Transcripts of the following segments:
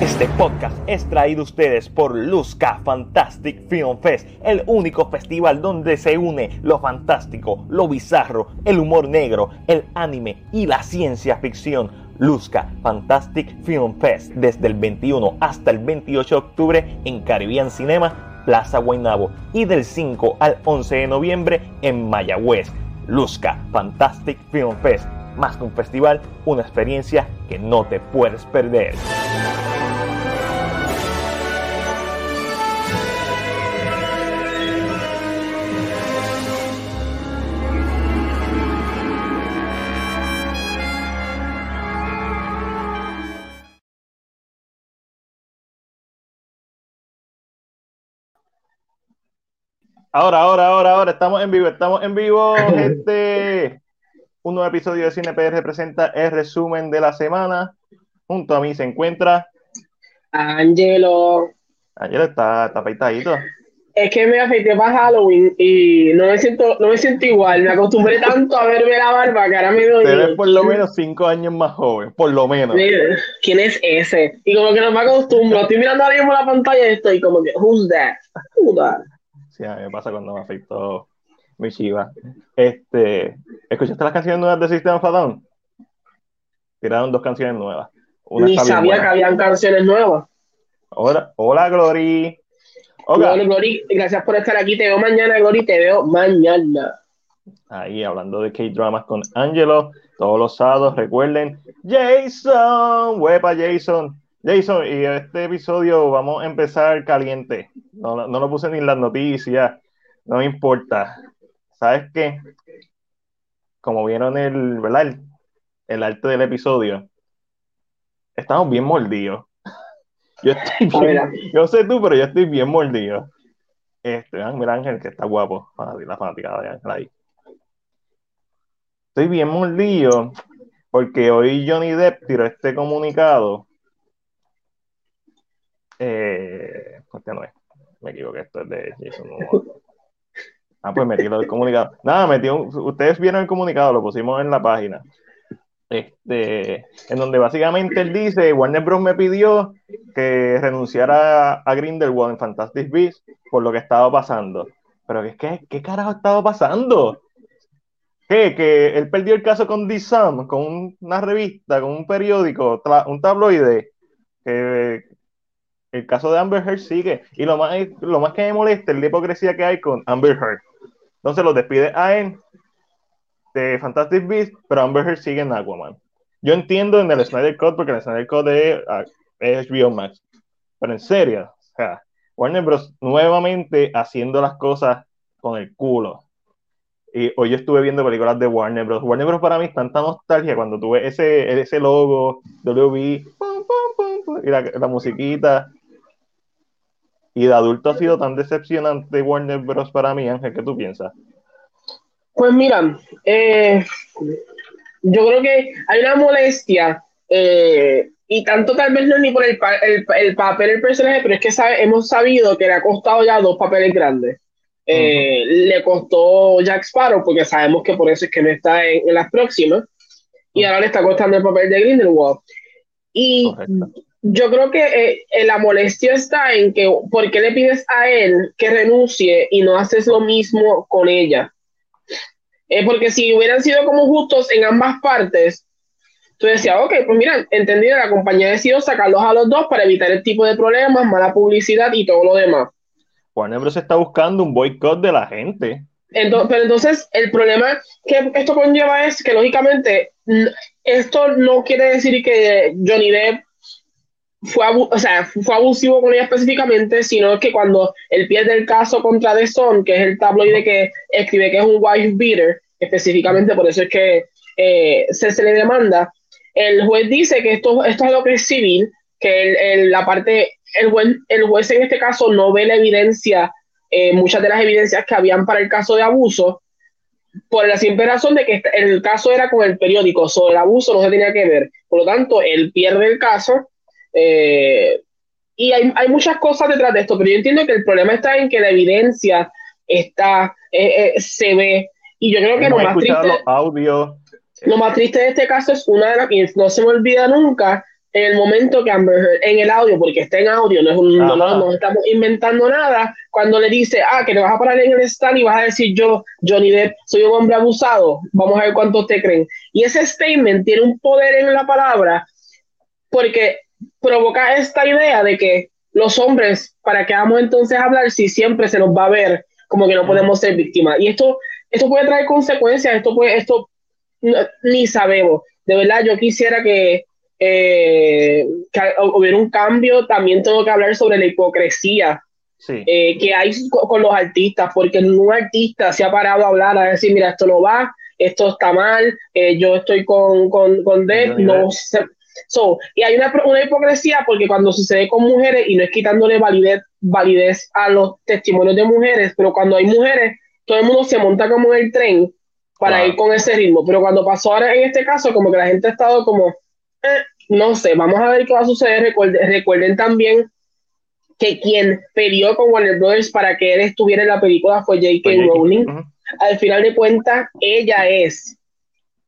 Este podcast es traído a ustedes por Luzca Fantastic Film Fest, el único festival donde se une lo fantástico, lo bizarro, el humor negro, el anime y la ciencia ficción. Luzca Fantastic Film Fest desde el 21 hasta el 28 de octubre en Caribbean Cinema, Plaza Guaynabo y del 5 al 11 de noviembre en Mayagüez. Luzca Fantastic Film Fest, más que un festival, una experiencia que no te puedes perder. Ahora, ahora, ahora, ahora, estamos en vivo, estamos en vivo, gente. Un nuevo episodio de Cine PR presenta el resumen de la semana. Junto a mí se encuentra Angelo. Angelo está, está afeitadito. Es que me afeité para Halloween y no me siento, no me siento igual. Me acostumbré tanto a verme la barba que ahora me doy. Te ves por lo menos cinco años más joven, por lo menos. ¿Quién es ese? Y como que no me acostumbro. Estoy mirando ahora mismo la pantalla y estoy como que, who's that? Who's that? Sí, a mí me pasa cuando me afectó mi chiva. Este, ¿escuchaste las canciones nuevas de System of a Down? Tiraron dos canciones nuevas. Una Ni sabía que habían canciones nuevas. Hola, hola Glory. Hola, Glory, gracias por estar aquí. Te veo mañana, Glory, te veo mañana. Ahí hablando de K-Dramas con Angelo, todos los sábados, recuerden, Jason, huepa Jason, Jason, y este episodio vamos a empezar caliente. No, no lo puse ni en las noticias, no me importa. ¿Sabes qué? Como vieron el, ¿verdad? El, arte del episodio, estamos bien mordidos. Yo estoy bien, yo sé tú, pero yo estoy bien mordido. Este, mira Ángel, que está guapo, la fanática de Ángel ahí. Estoy bien mordido porque hoy Johnny Depp tiró este comunicado eh, este no es. Me equivoqué, esto es de Jason Ah, pues metí el comunicado. Nada, metí ustedes vieron el comunicado, lo pusimos en la página. Este, en donde básicamente él dice, Warner Bros. me pidió que renunciara a Grindelwald en Fantastic Beasts por lo que estaba pasando. Pero ¿qué, qué carajo estaba pasando? ¿Qué? Que él perdió el caso con The con una revista, con un periódico, un tabloide, que, el caso de Amber Heard sigue. Y lo más, lo más que me molesta es la hipocresía que hay con Amber Heard. Entonces lo despide a él de Fantastic Beasts, pero Amber sigue en Aquaman. Yo entiendo en el Snyder Code, porque el Snyder Code es, HBO Max. Pero en serio, Warner Bros. nuevamente haciendo las cosas con el culo. Y hoy yo estuve viendo películas de Warner Bros. Warner Bros. para mí es tanta nostalgia cuando tuve ese, ese logo, WB, y la, la musiquita. Y de adulto ha sido tan decepcionante Warner Bros. para mí, Ángel, ¿qué tú piensas? Pues mira, eh, yo creo que hay una molestia, eh, y tanto tal vez no es ni por el, el, papel del personaje, pero es que sabe, hemos sabido que le ha costado ya dos papeles grandes. Eh, le costó Jack Sparrow, porque sabemos que por eso es que no está en, las próximas, y ahora le está costando el papel de Grindelwald. Y yo creo que eh, la molestia está en que, ¿por qué le pides a él que renuncie y no haces lo mismo con ella? Eh, porque si hubieran sido como justos en ambas partes, tú decías, ok, pues mira, entendido, la compañía decidió sacarlos a los dos para evitar el tipo de problemas, mala publicidad y todo lo demás. Warner Bros. está buscando un boicot de la gente. Entonces, pero entonces el problema que esto conlleva es que lógicamente esto no quiere decir que Johnny Depp fue, o sea, fue abusivo con ella específicamente, sino que cuando él pierde el caso contra The Sun, que es el tabloide que escribe que es un wife beater, específicamente por eso es que eh, se, le demanda, el juez dice que esto, esto es lo que es civil, que el, la parte, el juez, el juez en este caso no ve la evidencia, eh, muchas de las evidencias que habían para el caso de abuso, por la simple razón de que el caso era con el periódico, sobre el abuso no se tenía que ver. Por lo tanto, él pierde el caso eh, y hay, hay, muchas cosas detrás de esto, pero yo entiendo que el problema está en que la evidencia está, eh, eh, se ve. Y yo creo que lo más, triste, lo más triste de este caso es una de las que no se me olvida nunca, en el momento que Amber Heard, en el audio, porque está en audio, no, es un, no, no, estamos inventando nada, cuando le dice, ah, que te vas a parar en el stand y vas a decir yo, Johnny Depp, soy un hombre abusado, vamos a ver cuántos te creen. Y ese statement tiene un poder en la palabra porque provoca esta idea de que los hombres, ¿para qué vamos entonces a hablar si siempre se nos va a ver como que no podemos ser víctimas? Y esto, esto puede traer consecuencias, esto puede, esto ni sabemos. De verdad, yo quisiera que eh, que hubiera un cambio, también tengo que hablar sobre la hipocresía eh, que hay con, los artistas, porque ningún artista se ha parado a hablar, a decir, mira, esto no va, esto está mal, eh, yo estoy con, con, con no So, y hay una, una, hipocresía porque cuando sucede con mujeres, y no es quitándole validez, validez a los testimonios de mujeres, pero cuando hay mujeres, todo el mundo se monta como en el tren para ir con ese ritmo. Pero cuando pasó ahora en este caso, como que la gente ha estado como, no sé, vamos a ver qué va a suceder. Recuerden, también que quien peleó con Warner Brothers para que él estuviera en la película fue J.K. Rowling. Al final de cuentas, ella es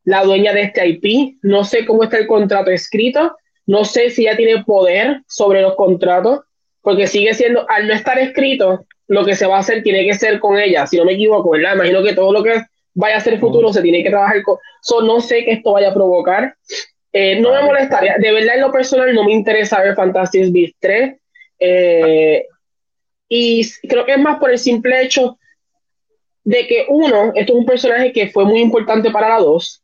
la dueña de este IP. No sé cómo está el contrato escrito. No sé si ella tiene poder sobre los contratos, porque sigue siendo, al no estar escrito, lo que se va a hacer tiene que ser con ella, si no me equivoco, ¿verdad? Imagino que todo lo que vaya a ser futuro se tiene que trabajar con. So, no sé qué esto vaya a provocar. Eh, no me molestaría, de verdad en lo personal no me interesa ver Fantastic Beasts 3. Eh, y creo que es más por el simple hecho de que uno, esto es un personaje que fue muy importante para la 2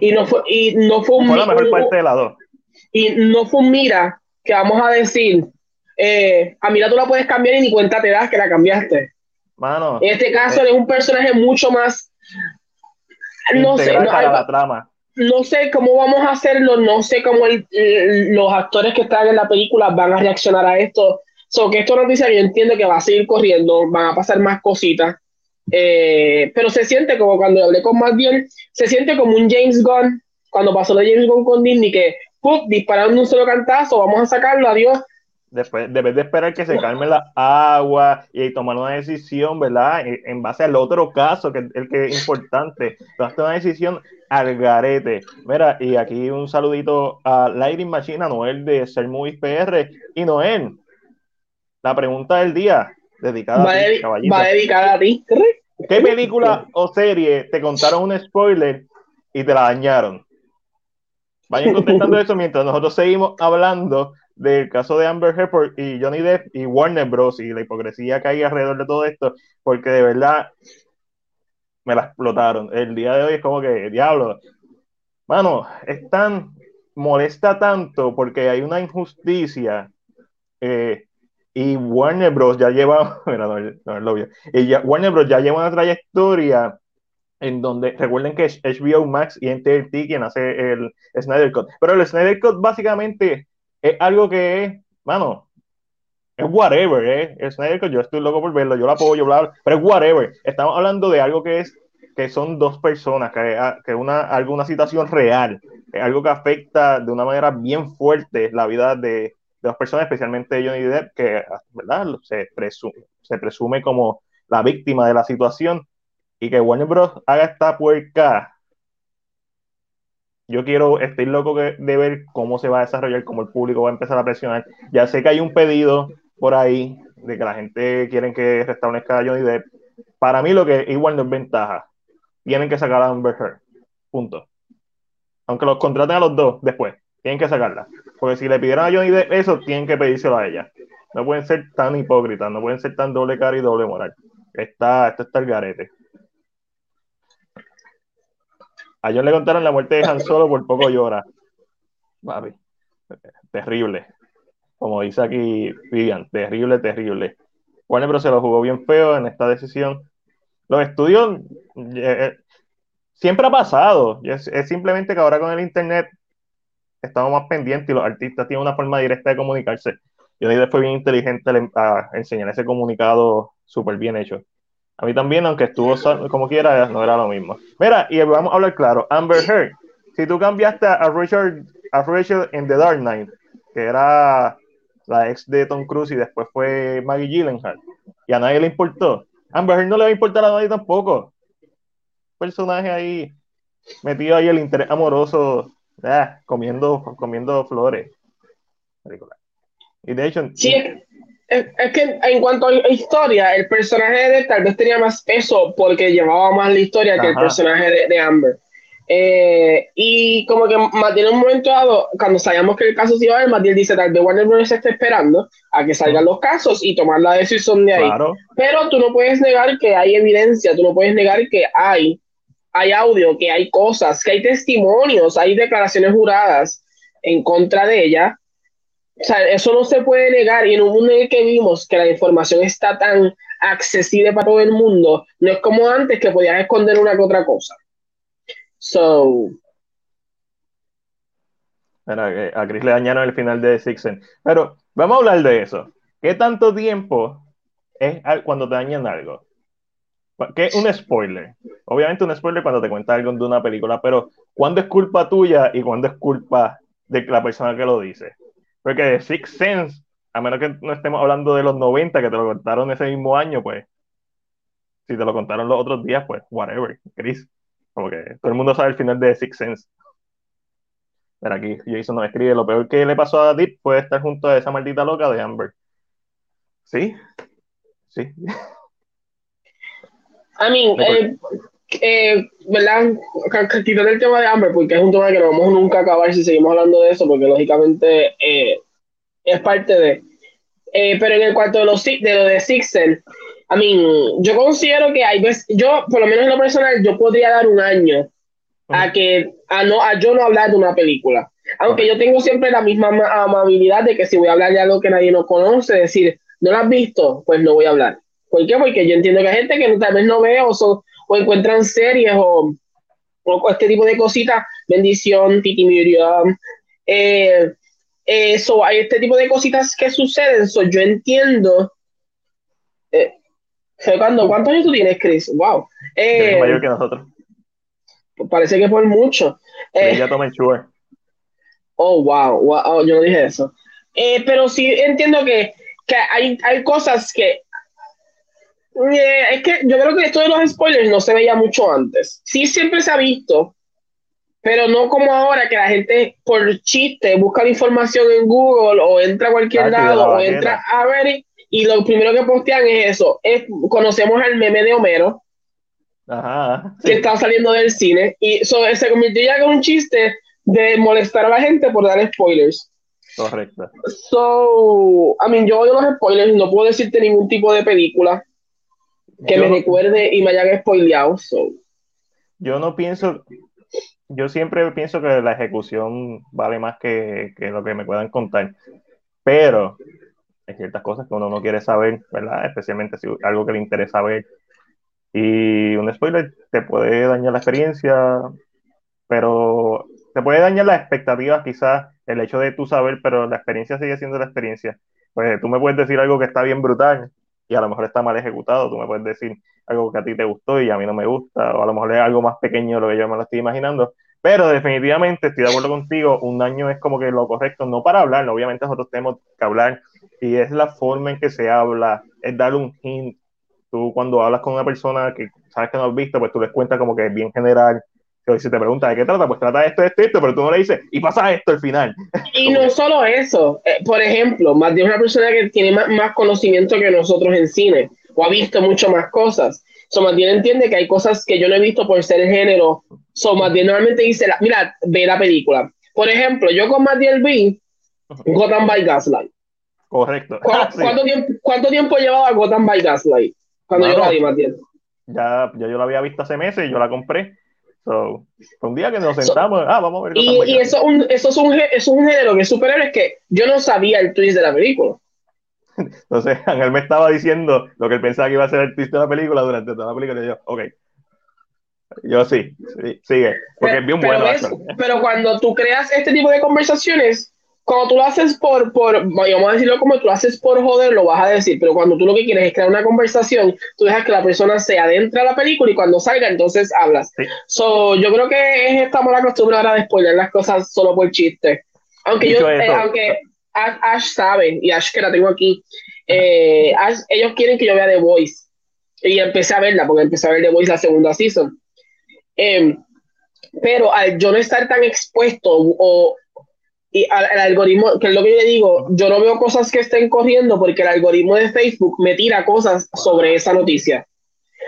y no fue y no fue un la mejor parte de la 2 y no fue un mira que vamos a decir eh, a mira tú la puedes cambiar y ni cuenta te das que la cambiaste Mano, en este caso es un personaje mucho más no sé no, la trama no sé cómo vamos a hacerlo, no sé cómo los actores que están en la película van a reaccionar a esto. So, que esto nos dice, yo entiendo que va a seguir corriendo, van a pasar más cositas. Eh, pero se siente como cuando hablé con más bien, se siente como un James Gunn, cuando pasó de James Gunn con Disney, que ¡pum! disparando un solo cantazo, vamos a sacarlo, adiós, Después, debes de esperar que se calme la agua y tomar una decisión, ¿verdad? En base al otro caso, que es el que es importante. Tomaste una decisión al garete. Mira, y aquí un saludito a Lighting Machine, a Noel de Ser Movies PR. Y Noel, la pregunta del día, dedicada a ti, caballito. Va dedicada a ti. ¿Qué película o serie te contaron un spoiler y te la dañaron? Vayan contestando eso mientras nosotros seguimos hablando del caso de Amber Heard y Johnny Depp y Warner Bros. y la hipocresía que hay alrededor de todo esto, porque de verdad me la explotaron. El día de hoy es como que, diablo, mano, es tan, molesta tanto porque hay una injusticia eh, y Warner Bros. ya lleva, mira, no, no es lo obvio, y ya, Warner Bros. ya lleva una trayectoria en donde recuerden que HBO Max y NTT quien hace el Snyder Cut, pero el Snyder Cut básicamente es algo que es, mano, es whatever, ¿eh? El Snyder yo estoy loco por verlo, yo lo apoyo, bla, bla, pero es whatever. Estamos hablando de algo que es, que son dos personas, que, ah, que una, alguna situación real, es algo que afecta de una manera bien fuerte la vida de dos personas, especialmente Johnny Depp, que, ¿verdad? Se presume, se presume como la víctima de la situación, y que Warner Bros. haga esta puerca yo quiero, estoy loco de ver cómo se va a desarrollar, cómo el público va a empezar a presionar. Ya sé que hay un pedido por ahí de que la gente quiere que restablezca a Johnny Depp. Para mí lo que igual no es ventaja. Tienen que sacar a Amber Heard. Punto. Aunque los contraten a los dos después, tienen que sacarla. Porque si le pidieron a Johnny Depp eso, tienen que pedírselo a ella. No pueden ser tan hipócritas, no pueden ser tan doble cara y doble moral. Está, esto está el garete. A John le contaron la muerte de Han Solo, por poco llora. terrible. Como dice aquí Vivian, terrible, terrible. Warner pero se lo jugó bien feo en esta decisión. Los estudios eh, eh, siempre ha pasado. Es, simplemente que ahora con el internet estamos más pendientes y los artistas tienen una forma directa de comunicarse. Yo después fue bien inteligente a enseñar ese comunicado súper bien hecho. A mí también, aunque estuvo como quiera, no era lo mismo. Mira, y vamos a hablar claro. Amber Heard, si tú cambiaste a Richard, a Rachel en The Dark Knight, que era la ex de Tom Cruise y después fue Maggie Gyllenhaal, y a nadie le importó. Amber Heard no le va a importar a nadie tampoco. Personaje ahí, metido ahí el interés amoroso, ah, comiendo, comiendo flores. Y de hecho... Sí, es, es, que en cuanto a historia, el personaje de tal vez tenía más peso porque llevaba más la historia que el personaje de, de Amber. Eh, y como que Matiel en un momento dado, cuando sabíamos que el caso se iba a ver, Matiel dice, tal vez Warner Bros. está esperando a que salgan los casos y tomar la decisión de ahí. Pero tú no puedes negar que hay evidencia, tú no puedes negar que hay, hay audio, que hay cosas, que hay testimonios, hay declaraciones juradas en contra de ella. O sea, eso no se puede negar y en un mundo en el que vimos que la información está tan accesible para todo el mundo, no es como antes que podías esconder una que otra cosa. So. a Chris le dañaron el final de Sixen. Pero vamos a hablar de eso. ¿Qué tanto tiempo es cuando te dañan algo? ¿Qué es un spoiler? Obviamente un spoiler cuando te cuenta algo de una película, pero ¿cuándo es culpa tuya y cuándo es culpa de la persona que lo dice? Porque Six Sense, a menos que no estemos hablando de los 90 que te lo contaron ese mismo año, pues si te lo contaron los otros días, pues whatever, Chris. Como que todo el mundo sabe el final de Six Sense. Pero aquí Jason nos escribe, lo peor que le pasó a Deep fue estar junto a esa maldita loca de Amber. ¿Sí? Sí. I mean, eh, eh, ¿verdad? Quitar el tema de Amber, porque es un tema que no vamos nunca a acabar si seguimos hablando de eso, porque lógicamente eh, es parte de... Pero en el cuarto de, los, de lo de Sixen, I mean, yo considero que hay veces, yo, por lo menos en lo personal, yo podría dar un año a que, a no, a yo no hablar de una película. Aunque yo tengo siempre la misma amabilidad de que si voy a hablar de algo que nadie no conoce, decir, no lo has visto, pues no voy a hablar. ¿Por qué? Porque yo entiendo que hay gente que tal vez no ve o, son, o encuentran series o, o, este tipo de cositas, bendición, Titi Miriam, eh, eso, hay este tipo de cositas que suceden, so, yo entiendo eh, cuando, ¿Cuántos años tú tienes, Chris? Wow. Eh, mayor que nosotros. Parece que por mucho. Eh, ya tomé sure. Oh, wow, wow, yo no dije eso. Eh, pero sí entiendo que, que hay, hay cosas que. Eh, es que yo creo que esto de los spoilers no se veía mucho antes. Sí, siempre se ha visto, pero no como ahora que la gente por chiste busca la información en Google o entra a cualquier lado o entra a ver y lo primero que postean es eso. Es, conocemos el meme de Homero, Ajá, que está saliendo del cine, y eso se convirtió ya en un chiste de molestar a la gente por dar spoilers. Correcto. So, I mean, yo odio los spoilers, no puedo decirte ningún tipo de película que me recuerde y me hayan spoileado. Yo no pienso, yo siempre pienso que la ejecución vale más que, que lo que me puedan contar, pero hay ciertas cosas que uno no quiere saber, ¿verdad? Especialmente si algo que le interesa ver. Y un spoiler te puede dañar la experiencia, pero te puede dañar las expectativas, quizás el hecho de tú saber, pero la experiencia sigue siendo la experiencia. Pues tú me puedes decir algo que está bien brutal y a lo mejor está mal ejecutado, tú me puedes decir algo que a ti te gustó y a mí no me gusta, o a lo mejor es algo más pequeño de lo que yo me lo estoy imaginando, pero definitivamente estoy de acuerdo contigo, un año es como que lo correcto, no para hablar, obviamente nosotros tenemos que hablar y es la forma en que se habla, es dar un hint. Tú cuando hablas con una persona que sabes que no has visto, pues tú les cuentas como que es bien general. Si te pregunta de qué trata, pues trata esto, esto, esto, pero tú no le dices, y pasa esto al final. Y no solo eso, eh, por ejemplo, más de una persona que tiene más, conocimiento que nosotros en cine, o ha visto mucho más cosas. So, bien entiende que hay cosas que yo no he visto por ser el género. So, bien normalmente dice, mira, ve la película. Por ejemplo, yo con Matiel vi Gotham by Gaslight. Correcto. ¿Cuánto, tiempo, ¿Cuánto tiempo llevaba Gotham by Gaslight? Cuando yo la vi, Matías. Ya, ya yo la había visto hace meses y yo la compré. So, un día que nos sentamos, ah, vamos a ver. Y, y eso, un, eso, es un, eso es un género que es superhéroes que yo no sabía el twist de la película. Entonces, Ángel me estaba diciendo lo que él pensaba que iba a ser el twist de la película durante toda la película. Y yo, ok. Yo sí, sigue. Porque es bien bueno. pero cuando tú creas este tipo de conversaciones, cuando tú lo haces por, por, vamos a decirlo como tú lo haces por joder, lo vas a decir, pero cuando tú lo que quieres es crear una conversación, tú dejas que la persona se adentre a la película y cuando salga, entonces hablas. So, yo creo que estamos acostumbrados a spoiler las cosas solo por chiste. Aunque yo, eh, aunque Ash, sabe, y Ash que la tengo aquí, eh, ellos quieren que yo vea The Voice. Y empecé a verla, porque empecé a ver The Voice la segunda season. Em, pero al yo no estar tan expuesto o y al, algoritmo, que es lo que yo le digo, yo no veo cosas que estén corriendo porque el algoritmo de Facebook me tira cosas sobre esa noticia.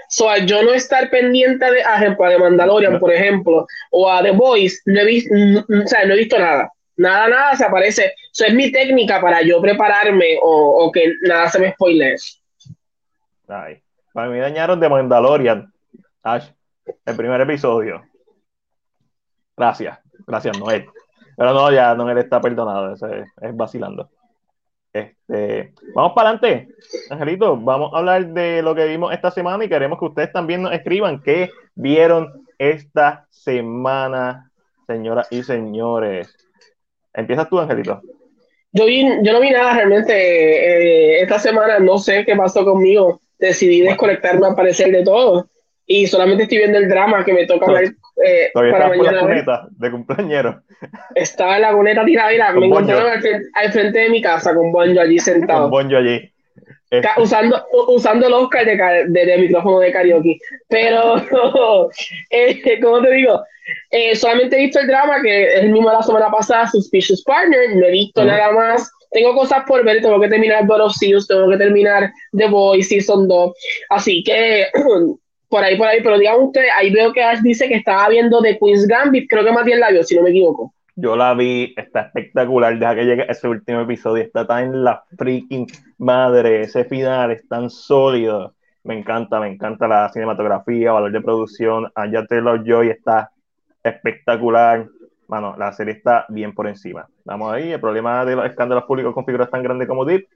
So, al yo no estar pendiente de, ejemplo, de Mandalorian, por ejemplo, o a The Voice, no he, visto, o sea, no he visto nada. Nada, nada se aparece. Eso es mi técnica para yo prepararme o, o que nada se me spoile. Ay, para mí dañaron de Mandalorian. Ash, el primer episodio. Gracias, gracias, Noel. Pero no, ya Noel está perdonado, es, es vacilando. Este, vamos para adelante, Angelito. Vamos a hablar de lo que vimos esta semana y queremos que ustedes también nos escriban qué vieron esta semana, señoras y señores. Empiezas tú, Angelito. Yo, yo no vi nada realmente eh, esta semana, no sé qué pasó conmigo. Decidí desconectarme al parecer de todo y solamente estoy viendo el drama que me toca ver eh, para mañana. la cuneta de cumpleañero. Estaba en la cuneta tirada, mira, me encontraron al frente, de mi casa con Bonjo allí sentado. Con Bonjo allí. Este. Usando, usando el Oscar de, de, micrófono de karaoke. Pero, eh, como te digo, eh, solamente he visto el drama, que es el mismo de la semana pasada, Suspicious Partner, no he visto nada más. Tengo cosas por ver, tengo que terminar Seals, tengo que terminar The Boys Season 2. Así que por ahí, por ahí, pero digan ustedes, ahí veo que Ash dice que estaba viendo The Queen's Gambit, creo que Matías la vio, si no me equivoco. Yo la vi, está espectacular, deja que llegue ese último episodio, está tan la freaking madre, ese final es tan sólido, me encanta, me encanta la cinematografía, valor de producción, Aya Taylor Joy está espectacular, bueno, la serie está bien por encima. Vamos ahí, el problema de los escándalos públicos con figuras tan grandes como Deep,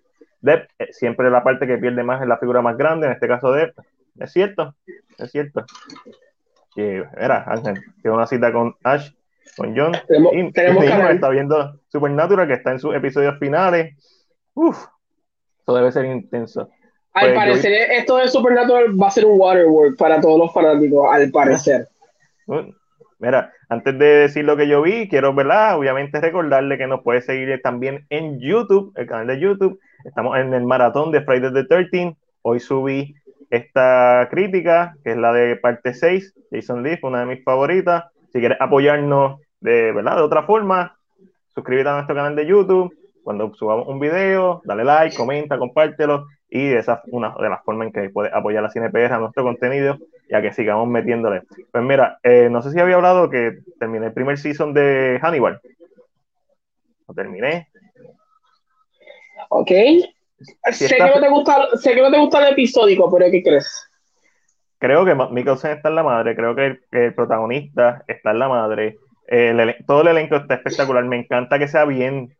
Depp, eh, siempre la parte que pierde más es la figura más grande, en este caso Depp, es cierto, es cierto. Que, era, Ángel, que una cita con Ash, con John. Tenemos, y, tenemos que está viendo Supernatural, que está en sus episodios finales. Uf, eso debe ser intenso. Al pues, parecer, esto de Supernatural va a ser un waterwork para todos los fanáticos, al parecer. Mira, antes de decir lo que yo vi, quiero, ¿verdad? Obviamente recordarle que nos puede seguir también en YouTube, el canal de YouTube. Estamos en el maratón de Friday the 13. Hoy subí esta crítica, que es la de parte 6, Jason Leaf, una de mis favoritas. Si quieres apoyarnos de, ¿verdad? de otra forma, suscríbete a nuestro canal de YouTube. Cuando subamos un video, dale like, comenta, compártelo. Y esa es una de las formas en que puedes apoyar a CinePR, a nuestro contenido, ya que sigamos metiéndole. Pues mira, eh, no sé si había hablado que terminé el primer season de Hannibal. Lo terminé. Ok. Sé que, no te gusta, sé que no te gusta el episódico, pero ¿qué crees? Creo que Mikkelsen está en la madre, creo que el, protagonista está en la madre. todo el elenco está espectacular. Me encanta que sea bien,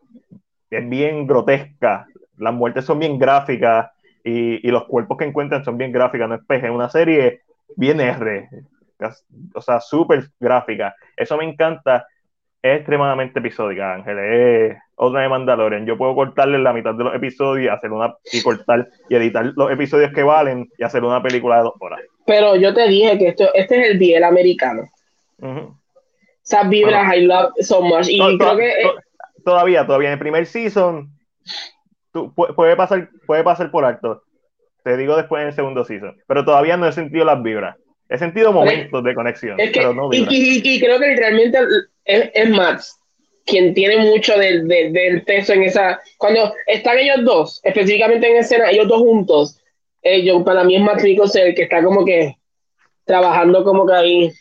es bien grotesca. Las muertes son bien gráficas y, y los cuerpos que encuentran son bien gráficas. No es peje, es una serie bien R, o sea, súper gráfica. Eso me encanta. Es extremadamente episódica, Ángel. Es otra de Mandalorian. Yo puedo cortarle la mitad de los episodios y hacer una y cortar y editar los episodios que valen y hacer una película de dos horas. Pero yo te dije que esto, este es el biel americano. Uh Esas vibras I love so much. Y creo que todavía, todavía en el primer season puede pasar, puede pasar por alto. Te digo después en el segundo season. Pero todavía no he sentido las vibras. He sentido momentos de conexión, pero no y, y, creo que literalmente es, es Max quien tiene mucho del, del, peso en esa. Cuando están ellos dos, específicamente en escena, ellos dos juntos, ellos, para mí es Matt el que está como que trabajando como que ahí.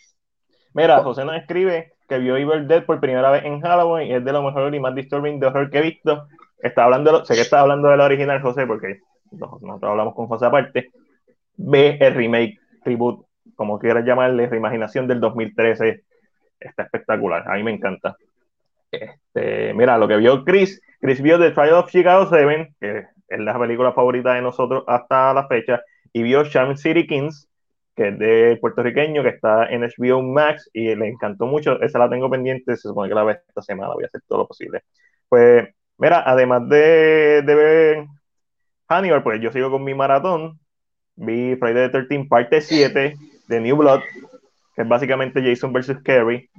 Mira, José nos escribe que vio Evil Dead por primera vez en Halloween y es de lo mejor y más disturbing de horror que he visto. Está hablando, sé que está hablando de la original, José, porque nosotros hablamos con José aparte. Ve el remake, reboot, como quieras llamarle, reimaginación del 2013. Está espectacular, a mí me encanta. Este, mira, lo que vio Chris, Chris vio The Trial of Chicago 7, que es la película favorita de nosotros hasta la fecha, y vio Charm City Kings, que es de puertorriqueño, que está en HBO Max, y le encantó mucho, esa la tengo pendiente, se supone que la ve esta semana, voy a hacer todo lo posible. Pues, mira, además de, de ver Hannibal, pues yo sigo con mi maratón, vi Friday the 13 parte 7 de New Blood, que es básicamente Jason versus Carrie,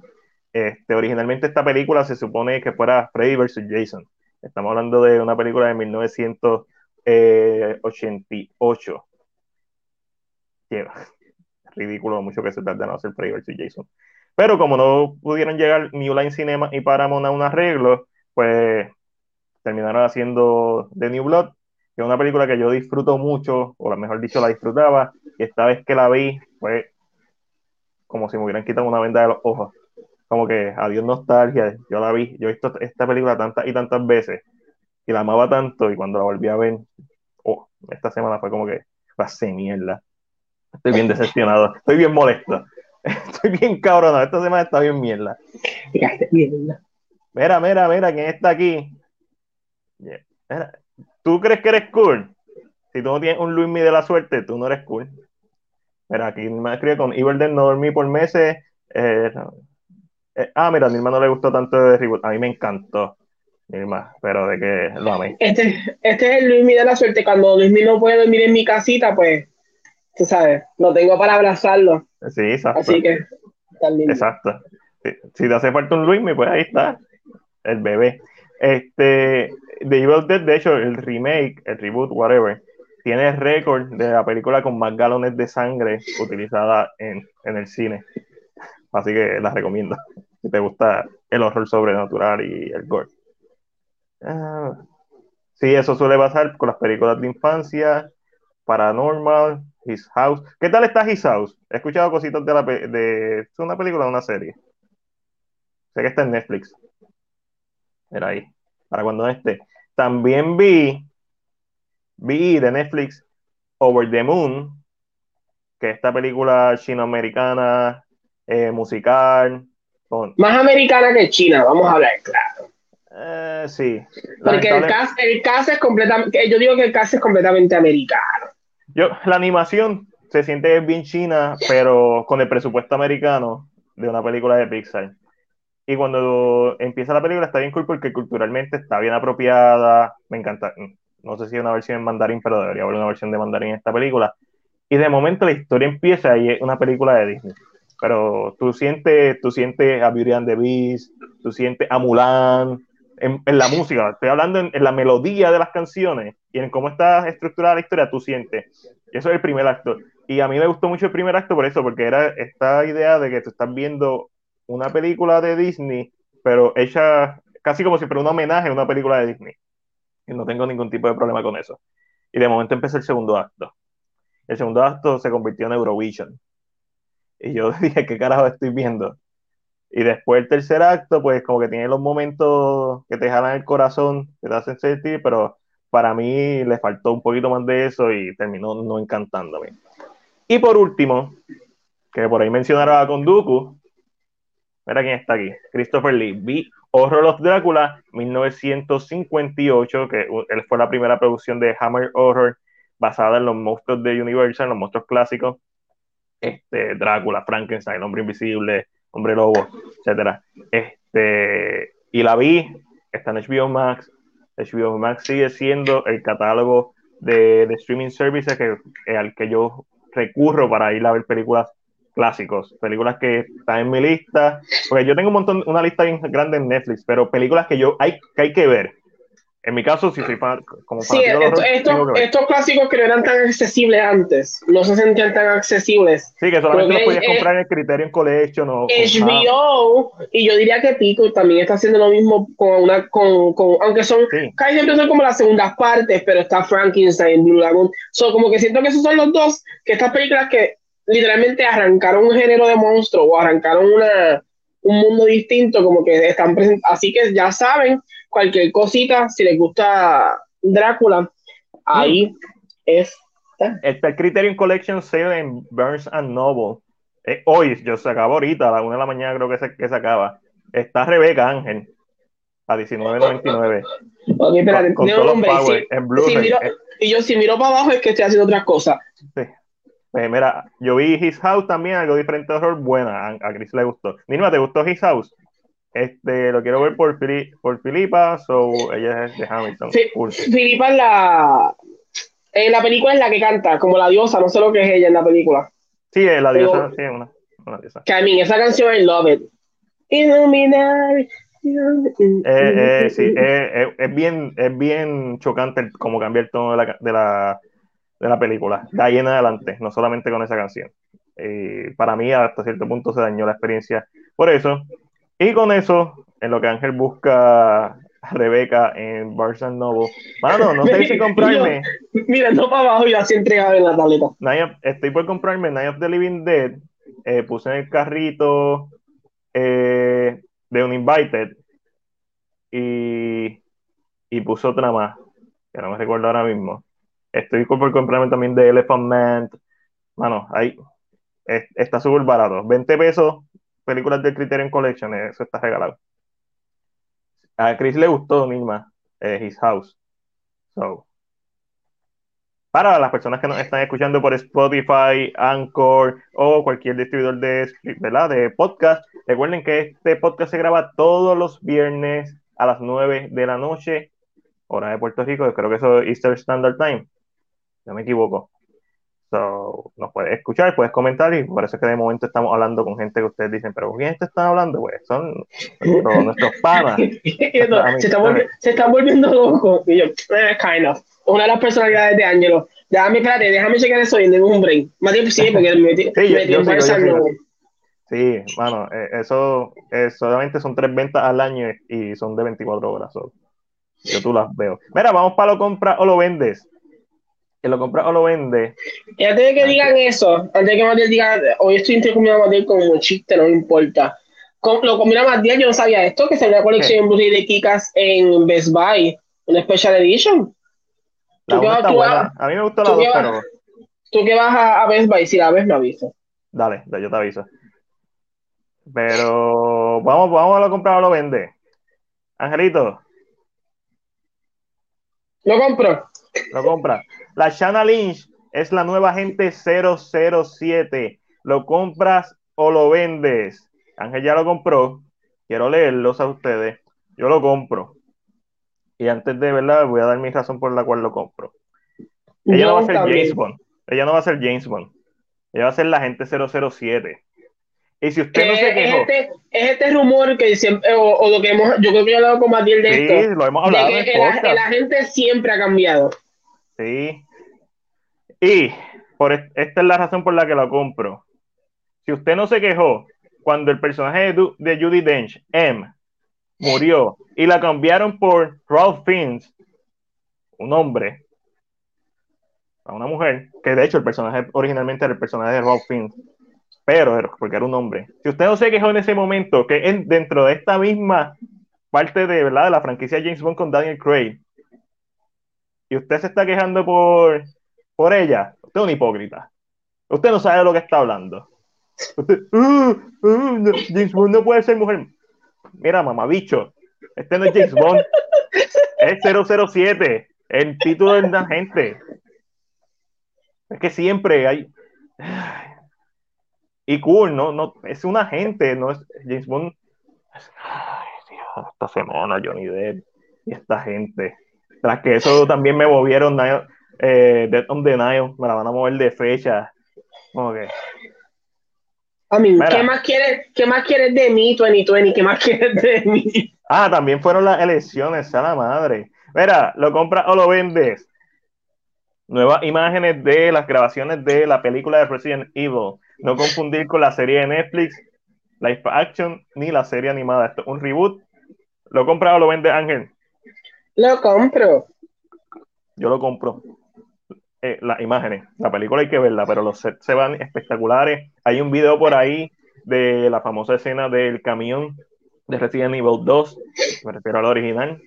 este, originalmente esta película se supone que fuera Freddy vs. Jason. Estamos hablando de una película de 1988. Lleva. Ridículo mucho que se tarda en hacer Freddy vs. Jason. Pero como no pudieron llegar New Line Cinema y Paramount a un arreglo, pues terminaron haciendo The New Blood, que es una película que yo disfruto mucho, o mejor dicho, la disfrutaba, y esta vez que la vi fue como si me hubieran quitado una venda de los ojos. Como que adiós nostalgia, yo la vi, yo he visto esta película tantas y tantas veces, y la amaba tanto, y cuando la volví a ver, oh, esta semana fue como que, pasé mierda. Estoy bien decepcionado, estoy bien molesto. Estoy bien cabrón, esta semana está bien mierda. Mira, mira, mira, ¿quién está aquí? ¿Tú crees que eres cool? Si tú no tienes un Luis de la suerte, tú no eres cool. Mira, aquí me escribe con Iverden no dormí por meses. Eh, eh, ah, mira, a mi hermano le gustó tanto de Reboot. A mí me encantó. Irma, pero de que lo amé. Este, este es el Luis de la suerte. Cuando Luis no puede dormir en mi casita, pues, tú sabes, lo tengo para abrazarlo. Sí, exacto. Así que, Exacto. Si, te hace falta un Luis, pues ahí está. El bebé. Este, The Evil Dead, de hecho, el remake, el reboot, whatever, tiene récord de la película con más galones de sangre utilizada en, el cine. Así que la recomiendo. Si te gusta el horror sobrenatural y el gore. Ah, sí, eso suele pasar con las películas de infancia, Paranormal, His House. ¿Qué tal está His House? He escuchado cositas de la de ¿es una película o una serie. Sé que está en Netflix. Era ahí. Para cuando esté. También vi, vi de Netflix Over the Moon, que es esta película chino-americana, eh, musical. Más americana que China, vamos a hablar claro. Eh, sí. Porque el cast, el cast es completamente, yo digo que el cast es completamente americano. Yo, la animación se siente bien china, pero con el presupuesto americano de una película de Pixar. Y cuando empieza la película está bien cool porque culturalmente está bien apropiada. Me encanta. No sé si es una versión en mandarín, pero debería haber una versión de mandarín en esta película. Y de momento la historia empieza y es una película de Disney. Pero tú sientes, tú sientes a Beauty and the tú sientes a Mulan, en, la música, estoy hablando en, la melodía de las canciones y en cómo está estructurada la historia, tú sientes. Eso es el primer acto. Y a mí me gustó mucho el primer acto por eso, porque era esta idea de que tú estás viendo una película de Disney, pero hecha casi como si fuera un homenaje a una película de Disney. Y no tengo ningún tipo de problema con eso. Y de momento empezó el segundo acto. El segundo acto se convirtió en Eurovision. Y yo dije, ¿qué carajo estoy viendo? Y después el tercer acto, pues como que tiene los momentos que te jalan el corazón, que te hacen sentir, pero para mí le faltó un poquito más de eso y terminó no encantándome. Y por último, que por ahí mencionaron a Conduku, Mira quién está aquí. Christopher Lee. Vi Horror of Drácula, 1958, que él fue la primera producción de Hammer Horror basada en los monstruos de Universal, los monstruos clásicos. Este, Drácula, Frankenstein, Hombre Invisible, Hombre Lobo, etc. Este, y la vi, está en HBO Max. HBO Max sigue siendo el catálogo de, de streaming services que, al que yo recurro para ir a ver películas clásicos, películas que están en mi lista, porque yo tengo un montón, una lista bien grande en Netflix, pero películas que yo hay que, hay que ver. En mi caso, si soy fan, como sí, estos clásicos que no eran tan accesibles antes, no se sentían tan accesibles. Sí, que solamente los podías comprar en el Criterion Collection o HBO, y yo diría que Pico también está haciendo lo mismo con una, con, con aunque son, casi siempre son como las segundas partes, pero está Frankenstein, Blue Lagoon, son como que siento que esos son los dos, que estas películas que literalmente arrancaron un género de monstruo o arrancaron una, un mundo distinto, como que están presentes. Así que ya saben, cualquier cosita, si les gusta Drácula, ahí es. Está el Criterion Collection Sale en Burns and Noble. Eh, hoy, yo se acaba ahorita, a las 1 de la mañana creo que se, que se acaba. Está Rebeca Ángel a 19.99. Ok, espérate, con, con en eh. y yo si miro para abajo es que estoy haciendo otras cosas. Sí. Pues mira, yo vi His House también, algo diferente de horror, buena, a, Chris le gustó. Nima, ¿te gustó His House? Este, lo quiero ver por, por Filipa, so ella es de Hamilton. Sí, Filipa es la, en la película es la que canta, como la diosa, no sé lo que es ella en la película. Sí, es la diosa, sí, una, una diosa. Que a mí, esa canción I love it. Illuminati. Eh, eh, sí, eh, es, bien, es bien chocante como cambia el tono de la, de la, de la película, de ahí en adelante, no solamente con esa canción. para mí, hasta cierto punto, se dañó la experiencia por eso. Y con eso, en lo que Ángel busca a Rebeca en Barnes Noble. Mano, no sé si comprarme. Mira, no para abajo y así entregado en la tableta. estoy por comprarme Night of the Living Dead. Eh, puse en el carrito eh, de un Invited y, y puse otra más, que no me recuerdo ahora mismo. Estoy por comprarme también de Elephant Man. Mano, ahí está súper barato. 20 pesos, películas del Criterion Collection, eso está regalado. A Chris le gustó misma eh, His House. So, para las personas que nos están escuchando por Spotify, Anchor o cualquier distribuidor de, de podcast, recuerden que este podcast se graba todos los viernes a las 9 de la noche, hora de Puerto Rico, creo que eso es Easter Standard Time, no me equivoco. So, nos puedes escuchar, puedes comentar y por eso es que de momento estamos hablando con gente que ustedes dicen, pero ¿quién te están hablando? Pues son nuestros, panas. se, están volviendo locos. Y yo, eh, kind of. Una de las personalidades de Angelo. Déjame, espérate, déjame checar eso y un break. Más tiempo sí, porque me sí, yo, Sí, bueno, eh, eso eh, solamente son tres ventas al año y son de 24 horas. Yo tú las veo. Mira, vamos para lo compras o lo vendes que lo compra o lo vende. Y antes de que digan eso, antes de que Matías diga, hoy estoy intercambiando a Matías como un chiste, no me importa. lo combina Matías, yo no sabía esto, que se una colección de Kikas en Best Buy, una Special Edition. La a mí me gustó la dos, pero... Tú que vas a, Best Buy, si la ves, me avisas. Dale, yo te aviso. Pero vamos, vamos a lo comprar o lo vende. Angelito. Lo compro. Lo compra. La Shanna Lynch es la nueva agente 007. ¿Lo compras o lo vendes? Ángel ya lo compró. Quiero leerlos a ustedes. Yo lo compro. Y antes de verdad, voy a dar mi razón por la cual lo compro. Ella no va a ser James Bond. Ella no va a ser James Bond. Ella va a ser la agente 007. Y si usted no se quejó. Es este, es este rumor que siempre, o, lo que hemos, yo creo que he hablado con Matilde de sí, lo hemos hablado. De que el, el, agente siempre ha cambiado. Sí. Y por esta es la razón por la que lo compro. Si usted no se quejó cuando el personaje de, Judy Dench, M, murió y la cambiaron por Ralph Fiennes, un hombre, a una mujer, que de hecho el personaje originalmente era el personaje de Ralph Fiennes, pero porque era un hombre. Si usted no se quejó en ese momento, que en, dentro de esta misma parte de, ¿verdad? de la franquicia James Bond con Daniel Craig, y usted se está quejando por, por ella, usted es un hipócrita. Usted no sabe de lo que está hablando. Usted, uh, uh, James Bond no puede ser mujer. Mira, mamá, bicho, este no es James Bond, es 007, el título de la gente. Es que siempre hay. Y cool, no, no, es un agente, no es James Bond. Ay, Dios, esta semana, Johnny Depp y esta gente. Tras que eso también me movieron eh, Dead on the Nile, me la van a mover de fecha. Como que. ¿qué más quieres qué más quieres de mí, 2020? ¿Qué más quieres de mí? Ah, también fueron las elecciones, a la madre. Mira, lo compras o lo vendes. Nuevas imágenes de las grabaciones de la película de Resident Evil. No confundir con la serie de Netflix, live action, ni la serie animada. Esto es un reboot. ¿Lo compras o lo vendes, Ángel? Lo compro. Yo lo compro. Eh, las imágenes, la película hay que verla, pero los sets se van espectaculares. Hay un video por ahí de la famosa escena del camión de Resident Evil 2, me refiero al original.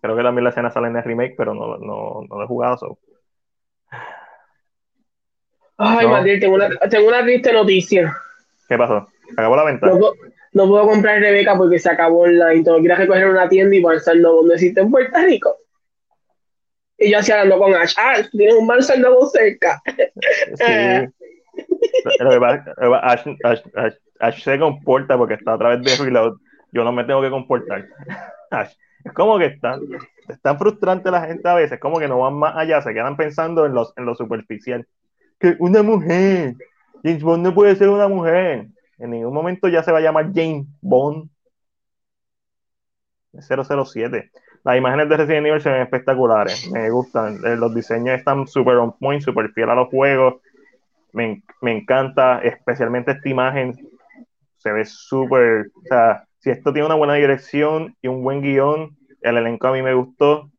Creo que también la escena sale en el remake, pero no, no, no lo he jugado. Ay, no. tengo una, tengo una triste noticia. ¿Qué pasó? ¿Acabó la venta? no puedo comprar Rebeca porque se acabó online. Tengo que ir a recoger una tienda y no donde existe en Puerto Rico. Y yo así hablando con Ash. Ah, tienes un Barcelona cerca. Sí. Ash, Ash, Ash, se comporta porque está a través de Reload. Yo no me tengo que comportar. Ash, es como que está, es tan frustrante la gente a veces, como que no van más allá, se quedan pensando en, los, en lo superficial. Que una mujer, James Bond no puede ser una mujer. En ningún momento ya se va a llamar James Bond 007. Las imágenes de Resident Evil se ven espectaculares. Me gustan. Eh, los diseños están súper on point, súper fiel a los juegos. Me, me, encanta, especialmente esta imagen. Se ve súper. O sea, si esto tiene una buena dirección y un buen guion, el elenco a mí me gustó.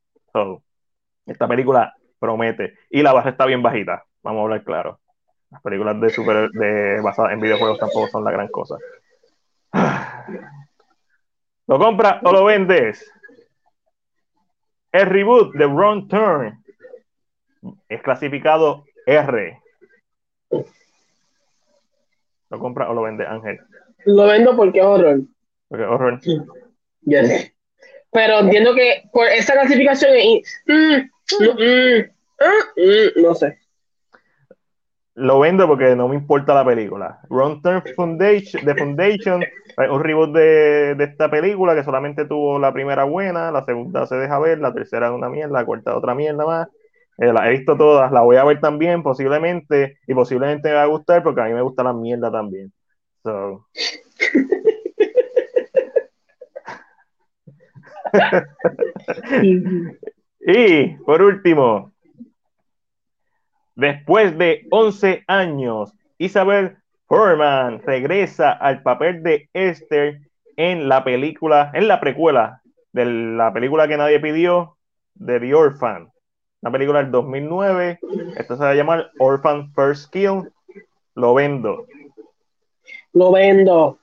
esta película promete. Y la base está bien bajita, vamos a hablar claro. Las películas de super de basadas en videojuegos tampoco son la gran cosa. ¿Lo compras o lo vendes? El reboot de Wrong Turn es clasificado R. ¿Lo compras o lo vendes, Ángel? Lo vendo porque es horror. Porque es horror. Yes. Pero entiendo que por esa clasificación mm, mm, mm, no sé lo vendo porque no me importa la película. Ron Turn Foundation, The Foundation, un reboot de, de, esta película que solamente tuvo la primera buena, la segunda se deja ver, la tercera es una mierda, la cuarta otra mierda más. Eh, la he visto todas, la voy a ver también posiblemente y posiblemente me va a gustar porque a mí me gusta la mierda también. y por último, Después de 11 años, Isabel Furman regresa al papel de Esther en la película, en la precuela de la película que nadie pidió, de The Orphan. Una película del 2009. Esto se va a llamar Orphan First Kill. Lo vendo. Lo vendo.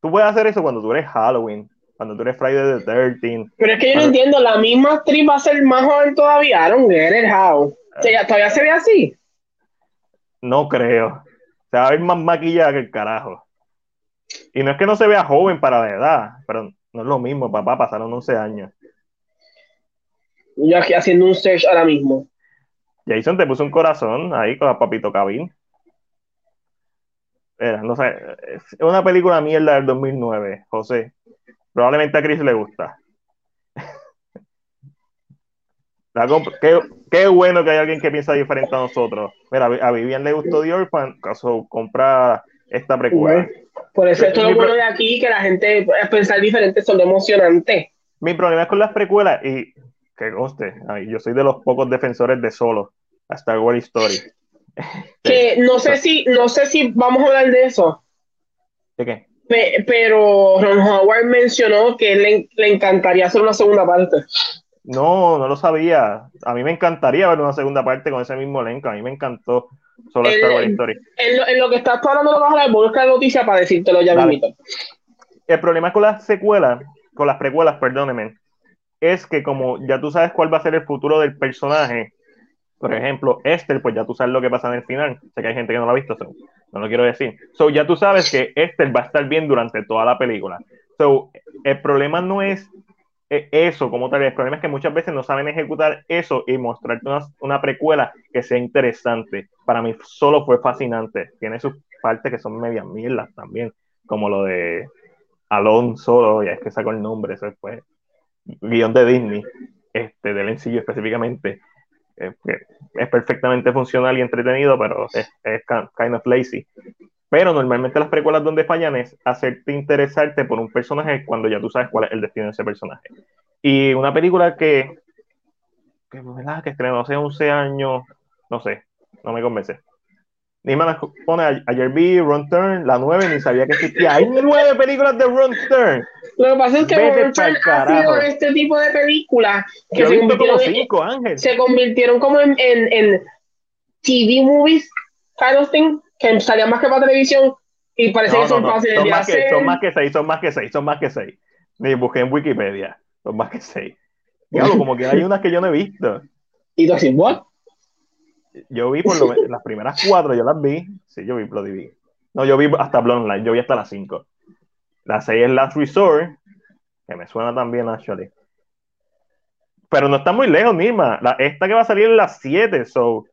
Tú puedes hacer eso cuando tú eres Halloween, cuando tú eres Friday the 13 Pero es que yo no entiendo, la misma actriz va a ser más joven todavía. I don't get it, how. ¿Todavía se ve así? No creo. Se va a ver más maquillada que el carajo. Y no es que no se vea joven para la edad, pero no es lo mismo, papá, pasaron 11 años. Yo aquí haciendo un search ahora mismo. Jason te puso un corazón ahí con el papito Cabin. Era, no sé, es una película mierda del 2009, José. Probablemente a Chris le gusta. Qué, bueno que hay alguien que piensa diferente a nosotros. Mira, a Vivian le gustó The Orphan, caso compra esta precuela. Por eso es todo lo bueno de aquí, que la gente pensar diferente son emocionantes. Mi problema es con las precuelas y que conste, yo soy de los pocos defensores de solo a Star Wars Story. Que no sé si, no sé si vamos a hablar de eso. ¿De qué? pero Ron Howard mencionó que le, le encantaría hacer una segunda parte. No, no lo sabía. A mí me encantaría ver una segunda parte con ese mismo elenco. A mí me encantó solo Star Wars Story. En lo, que estás hablando, lo vas a buscar la noticia para decírtelo ya mismo. El problema con las secuelas, con las precuelas, perdóneme, es que como ya tú sabes cuál va a ser el futuro del personaje, por ejemplo, Esther, pues ya tú sabes lo que pasa en el final. Sé que hay gente que no lo ha visto, no lo quiero decir. So, ya tú sabes que Esther va a estar bien durante toda la película. So, el problema no es eso como tal. El problema es que muchas veces no saben ejecutar eso y mostrarte una, precuela que sea interesante. Para mí solo fue fascinante. Tiene sus partes que son medias mierdas también, como lo de Alonso, ya es que sacó el nombre, eso fue guion de Disney, este, del encillo específicamente. es perfectamente funcional y entretenido, pero es, es kind of lazy. Pero normalmente las precuelas donde fallan es hacerte interesarte por un personaje cuando ya tú sabes cuál es el destino de ese personaje. Y una película que, que, ¿verdad? que estrenó hace 11 años, no sé, no me convence. Ni me pone ayer vi Ron Turn, la 9, ni sabía que existía. Hay nueve películas de Ron Turn. Lo que pasa es que Ron Turn ha sido este tipo de películas que se convirtieron, como se convirtieron como en, en, en TV movies kind of thing que salían más que para televisión y parece que son fáciles son de más hacer. Que, son más que seis, son más que seis, son más que seis. Ni busqué en Wikipedia, son más que seis. Diablo, como que hay unas que yo no he visto. ¿Y tú así, what? Yo vi por lo menos las primeras cuatro, yo las vi. Sí, yo vi Bloody vi. No, yo vi hasta Blonde yo vi hasta las cinco. La seis es Last Resort, que me suena también, actually. Pero no está muy lejos, Nima. La, esta que va a salir en las siete, so.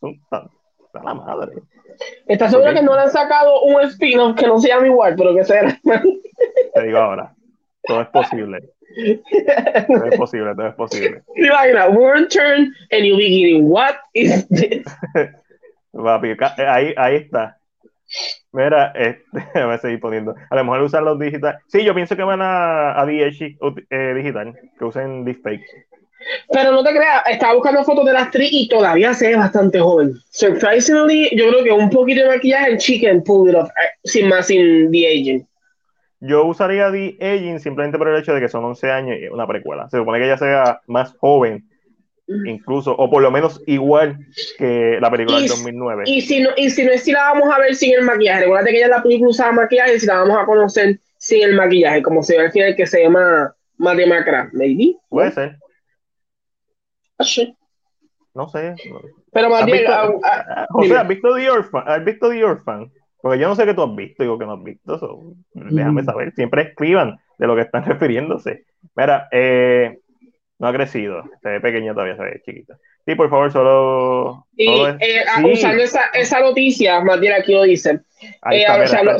Está la madre. ¿Estás seguro que no le han sacado un spin-off que no se llama igual, pero que sea? Te digo ahora, todo es posible. Todo es posible, todo es posible. Imagina, word turn and you'll be getting what is this? ahí, ahí está. Mira, este, voy a seguir poniendo. A lo mejor usan los digitales. Sí, yo pienso que van a, a DH eh, digital, que usen deepfake. Pero no te creas, estaba buscando fotos de la actriz y todavía se ve bastante joven. Surprisingly, yo creo que un poquito de maquillaje en Chicken pulled it off, eh, sin más, sin The Agent. yo usaría The Aging simplemente por el hecho de que son 11 años y una precuela. Se supone que ella sea más joven, incluso, o por lo menos igual que la película del 2009. Y si, no, y si no es si la vamos a ver sin el maquillaje, recuerda que ella la película usaba maquillaje, si la vamos a conocer sin el maquillaje, como se ve al final que se llama Maddie maybe. Puede ser. Ah, no sé. Pero más bien, ah, ah, José, ¿has visto The Orphan? ¿Has visto The Orphan? Porque yo no sé qué tú has visto, digo que no has visto, eso. déjame mm. saber, siempre escriban de lo que están refiriéndose. Mira, eh, no ha crecido, se ve pequeña todavía, se ve chiquita. Sí, por favor, solo. Y eh, usando esa, esa noticia, más bien aquí lo dicen. Eh, se, habló,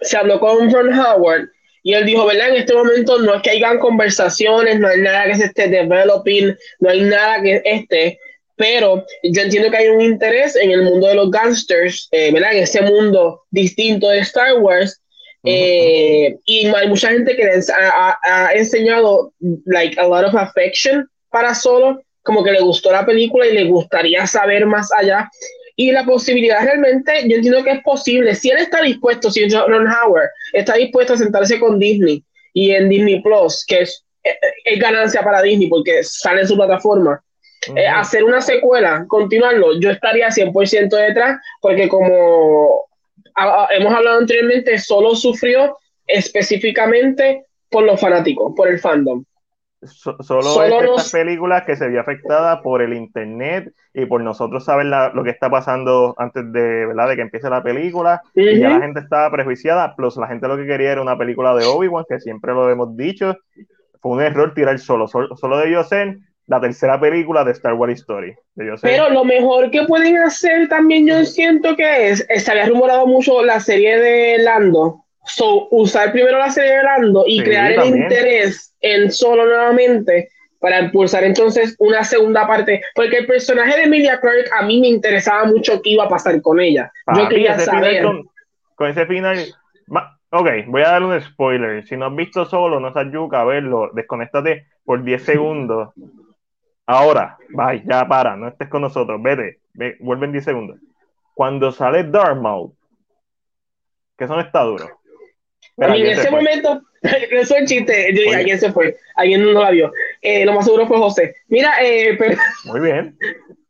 se, habló, con Ron Howard y él dijo, ¿verdad? En este momento no es que hayan conversaciones, no hay nada que se esté developing, no hay nada que esté pero yo entiendo que hay un interés en el mundo de los gangsters, eh, ¿verdad? En ese mundo distinto de Star Wars. Eh, y hay mucha gente que ha, ha, enseñado like a lot of affection para Solo, como que le gustó la película y le gustaría saber más allá. Y la posibilidad realmente, yo entiendo que es posible, si él está dispuesto, si Ron Howard está dispuesto a sentarse con Disney y en Disney Plus, que es, es ganancia para Disney porque sale en su plataforma, eh, hacer una secuela, continuarlo, yo estaría 100% detrás, porque como hemos hablado anteriormente, solo sufrió específicamente por los fanáticos, por el fandom. Solo, estas películas que se vio afectada por el internet y por nosotros saber lo que está pasando antes de, ¿verdad? de que empiece la película. Y ya la gente estaba prejuiciada, plus la gente lo que quería era una película de Obi-Wan, que siempre lo hemos dicho. Fue un error tirar solo, solo, solo debió ser la tercera película de Star Wars Story. Pero lo mejor que pueden hacer también yo siento que es, se había rumorado mucho la serie de Lando. So, usar primero la serie de Lando y crear el interés en solo nuevamente para impulsar entonces una segunda parte, porque el personaje de Emilia Clarke a mí me interesaba mucho qué iba a pasar con ella. yo quería saber. Con, ese final, ok, voy a dar un spoiler. Si no has visto solo, no seas yuca, verlo, desconéctate por 10 segundos Ahora, bye, ya para, no estés con nosotros, vete, ve, vuelve en 10 segundos. Cuando sale Dartmouth, que eso no está duro. En ese momento, eso es chiste, yo dije, ¿alguien se fue? Alguien no la vio. Eh, lo más seguro fue José. Mira, eh, pero... Muy bien.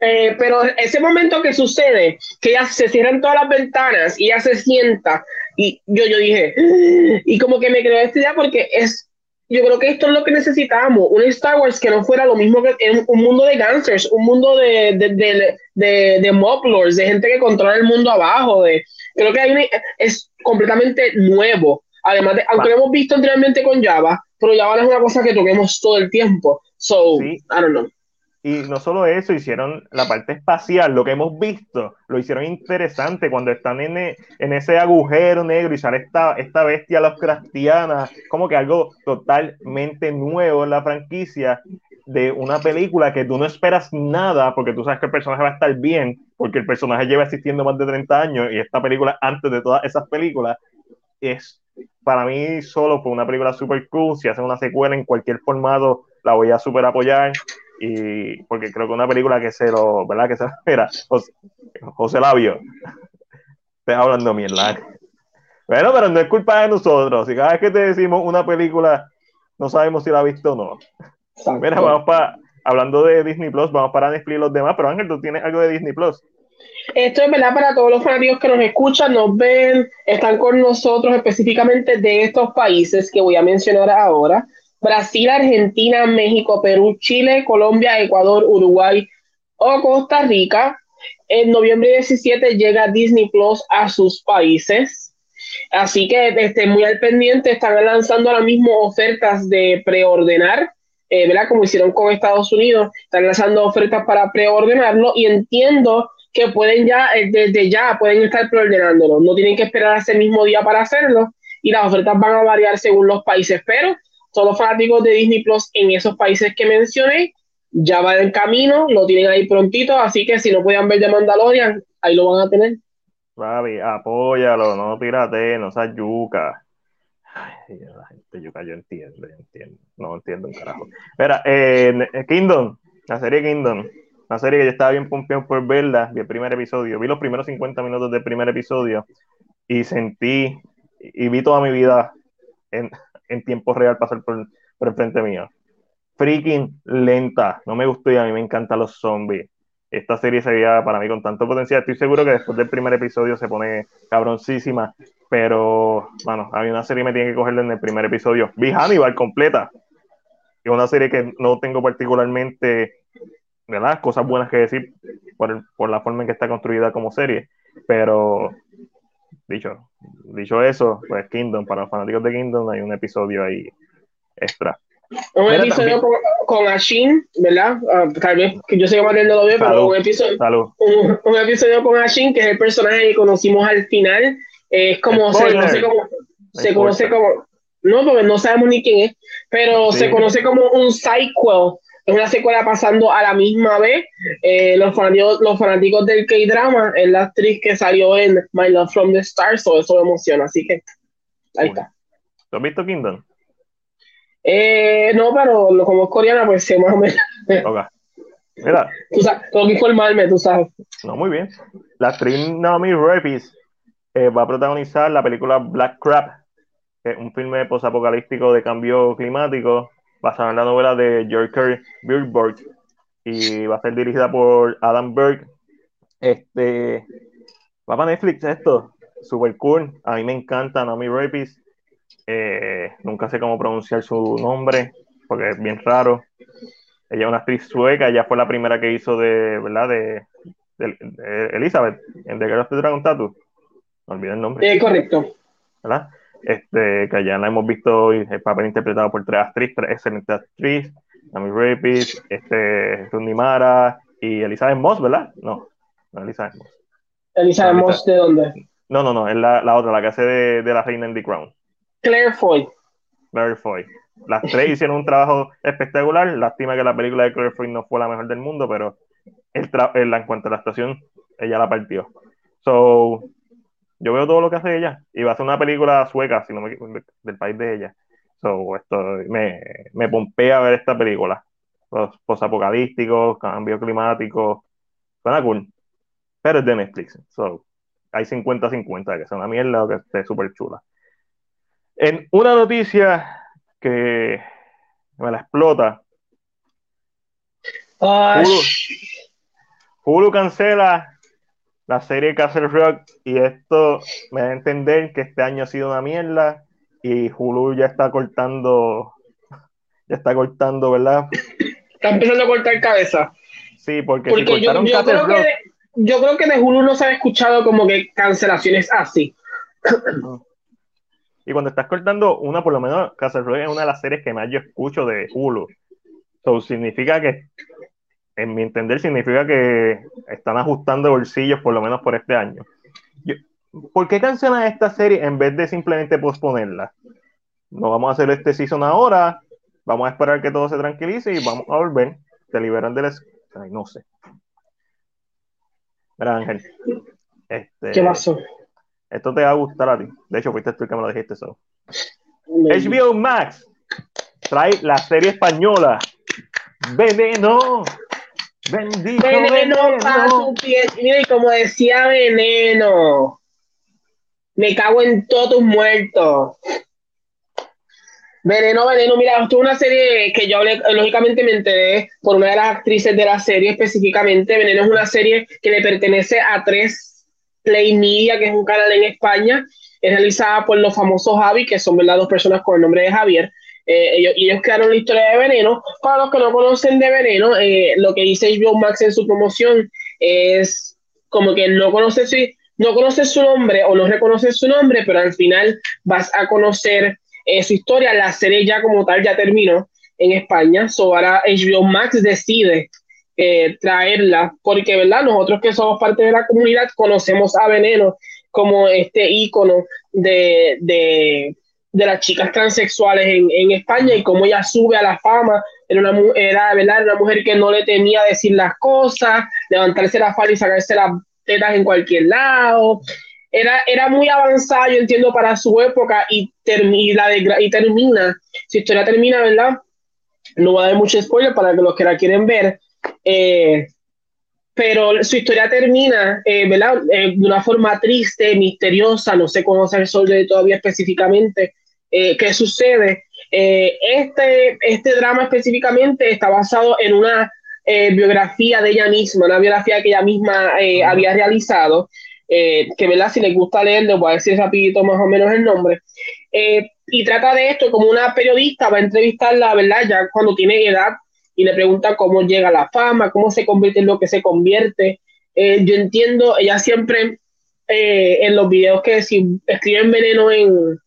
Eh, pero ese momento que sucede, que ya se cierran todas las ventanas y ya se sienta, y yo, yo dije, y como que me creó esta idea porque es yo creo que esto es lo que necesitamos, un Star Wars que no fuera lo mismo que un mundo de gangsters, un mundo de, de, de, de, de mob lords, de gente que controla el mundo abajo, de, creo que hay es completamente nuevo, además de, aunque lo hemos visto anteriormente con Java, pero Java no es una cosa que toquemos todo el tiempo, so, I don't know. Y no solo eso, hicieron la parte espacial, lo que hemos visto, lo hicieron interesante cuando están en, e, en ese agujero negro y sale esta, esta bestia Lovecraftiana, como que algo totalmente nuevo en la franquicia de una película que tú no esperas nada porque tú sabes que el personaje va a estar bien, porque el personaje lleva existiendo más de 30 años y esta película antes de todas esas películas es para mí solo fue una película super cool, si hacen una secuela en cualquier formato la voy a super apoyar y porque creo que una película que se lo, ¿verdad? Que se espera, José, José la vio. Estoy hablando mierda. Bueno, pero no es culpa de nosotros. Si cada vez que te decimos una película, no sabemos si la ha visto o no. Mira, vamos para, hablando de Disney Plus, vamos para Netflix los demás, pero Ángel, tú tienes algo de Disney Plus. Esto es verdad para todos los fanáticos que nos escuchan, nos ven, están con nosotros específicamente de estos países que voy a mencionar ahora. Brasil, Argentina, México, Perú, Chile, Colombia, Ecuador, Uruguay o Costa Rica. En noviembre 17 llega Disney Plus a sus países. Así que estén muy al pendiente, están lanzando ahora mismo ofertas de preordenar, eh, ¿verdad? Como hicieron con Estados Unidos, están lanzando ofertas para preordenarlo y entiendo que pueden ya, eh, desde ya, pueden estar preordenándolo. No tienen que esperar ese mismo día para hacerlo y las ofertas van a variar según los países, pero todos los fanáticos de Disney Plus en esos países que mencioné ya va en camino, lo tienen ahí prontito, así que si no pueden ver de Mandalorian, ahí lo van a tener. Fabi, apóyalo, no pirate, no seas yuca. Ay, la gente yuca, yo entiendo, yo entiendo, no entiendo un carajo. Mira, eh, Kingdom, la serie Kingdom, una serie que yo estaba bien pompeado por verla, vi el primer episodio, vi los primeros 50 minutos del primer episodio y sentí y vi toda mi vida en, en tiempo real pasar por, el frente mío. Freaking lenta, no me gustó y a mí me encantan los zombies. Esta serie sería para mí con tanto potencial. Estoy seguro que después del primer episodio se pone cabroncísima, pero bueno, a una serie me tiene que cogerle en el primer episodio. Vi Hannibal completa. Es una serie que no tengo particularmente ¿verdad? cosas buenas que decir por, por la forma en que está construida como serie, pero dicho, dicho eso, pues Kingdom, para los fanáticos de Kingdom hay un episodio ahí extra. Un episodio con, con, Ashin, ¿verdad? Uh, tal vez que yo sé que Manuel no lo ve, pero un episodio, un, un, episodio con Ashin, que es el personaje que conocimos al final. Eh, es como, se conoce como, se conoce como, no, porque no sabemos ni quién es, pero sí. se conoce como un sequel es una secuela pasando a la misma vez. Eh, los, fanáticos, los fanáticos del K-drama es la actriz que salió en My Love from the Stars, o eso me emociona, así que ahí está. ¿Tú has visto Kingdom? Eh, no, pero como es coreana, pues sé más o menos. Okay. Mira. Tú sabes, tengo que informarme, tú sabes. No, muy bien. La actriz Naomi Repis eh, va a protagonizar la película Black Crab, que es un filme posapocalíptico de cambio climático basada en la novela de George Billboard y va a ser dirigida por Adam Berg. Este va para Netflix esto, super cool. A mí me encanta Naomi Rapis. Eh, nunca sé cómo pronunciar su nombre porque es bien raro. Ella es una actriz sueca, ella fue la primera que hizo de, ¿verdad? De, de, de Elizabeth en The Girl of the Dragon Tattoo. No olvidé el nombre. Eh, correcto. ¿Verdad? Este, que ya la hemos visto el papel interpretado por tres actrices, tres excelentes actrices, Amy Rapid, este, Rundi Mara y Elizabeth Moss, ¿verdad? No, no Elizabeth Moss. ¿Elizabeth no, Moss de dónde? No, no, no, es la, la otra, la que hace de, de, la reina en The Crown. Claire Foy. Claire Foy. Las tres hicieron un trabajo espectacular. Lástima que la película de Claire Foy no fue la mejor del mundo, pero el el, en cuanto a la actuación, ella la partió. So, yo veo todo lo que hace ella y va a ser una película sueca, si no me, del país de ella. So, esto me, me pompea ver esta película. Los posapocalípticos, cambio climático, suena cool. Pero es de Netflix. So, hay 50-50, que es una mierda o que esté súper chula. En una noticia que me la explota. Hulu, Hulu cancela la serie Castle Rock y esto me da a entender que este año ha sido una mierda y Hulu ya está cortando, ya está cortando, ¿verdad? Está empezando a cortar cabeza. Sí, porque, porque si yo, yo, creo Rock, que de, yo creo que de Hulu no se ha escuchado como que cancelaciones así. Y cuando estás cortando una, por lo menos Castle Rock es una de las series que más yo escucho de Hulu. Eso significa que en mi entender, significa que están ajustando bolsillos por lo menos por este año. Yo, ¿Por qué cancelan esta serie en vez de simplemente posponerla? No vamos a hacer este season ahora, vamos a esperar que todo se tranquilice y vamos a volver. Te liberan del... Ay, no sé. Mira, Ángel. Este, ¿Qué pasó? Esto te va a gustar a ti. De hecho, fuiste tú el que me lo dijiste eso. HBO Max trae la serie española Veneno. Bendito veneno, veneno. para su piel. Mira, y como decía Veneno, me cago en todos tus muertos. Veneno, Veneno, mira, esto es una serie que yo lógicamente me enteré por una de las actrices de la serie específicamente. Veneno es una serie que le pertenece a tres Play Media, que es un canal en España. Es realizada por los famosos Javi, que son ¿verdad? dos personas con el nombre de Javier. Eh, ellos, crearon la historia de Veneno. Para los que no conocen de Veneno, eh, lo que dice HBO Max en su promoción es como que no conoces, no conoces su nombre o no reconoces su nombre, pero al final vas a conocer eh, su historia. La serie ya como tal ya terminó en España. So ahora HBO Max decide traerla, porque verdad, nosotros que somos parte de la comunidad conocemos a Veneno como este ícono de, de de las chicas transexuales en, en, España y cómo ella sube a la fama. Era una, era, una mujer que no le temía decir las cosas, levantarse la falda y sacarse las tetas en cualquier lado. Era, era muy avanzada, yo entiendo, para su época y, termina, y termina, su historia termina, ¿verdad? No voy a dar mucho spoiler para que los que la quieren ver. Eh, pero su historia termina, ¿verdad? de una forma triste, misteriosa, no sé cómo se resuelve todavía específicamente qué sucede. este, este drama específicamente está basado en una biografía de ella misma, una biografía que ella misma había realizado, que ¿verdad? si les gusta leerlo, voy a decir rapidito más o menos el nombre. y trata de esto como una periodista va a entrevistarla, ¿verdad? Ya cuando tiene edad y le pregunta cómo llega la fama, cómo se convierte en lo que se convierte. Eh, yo entiendo, ella siempre eh, en los videos que si escriben veneno en,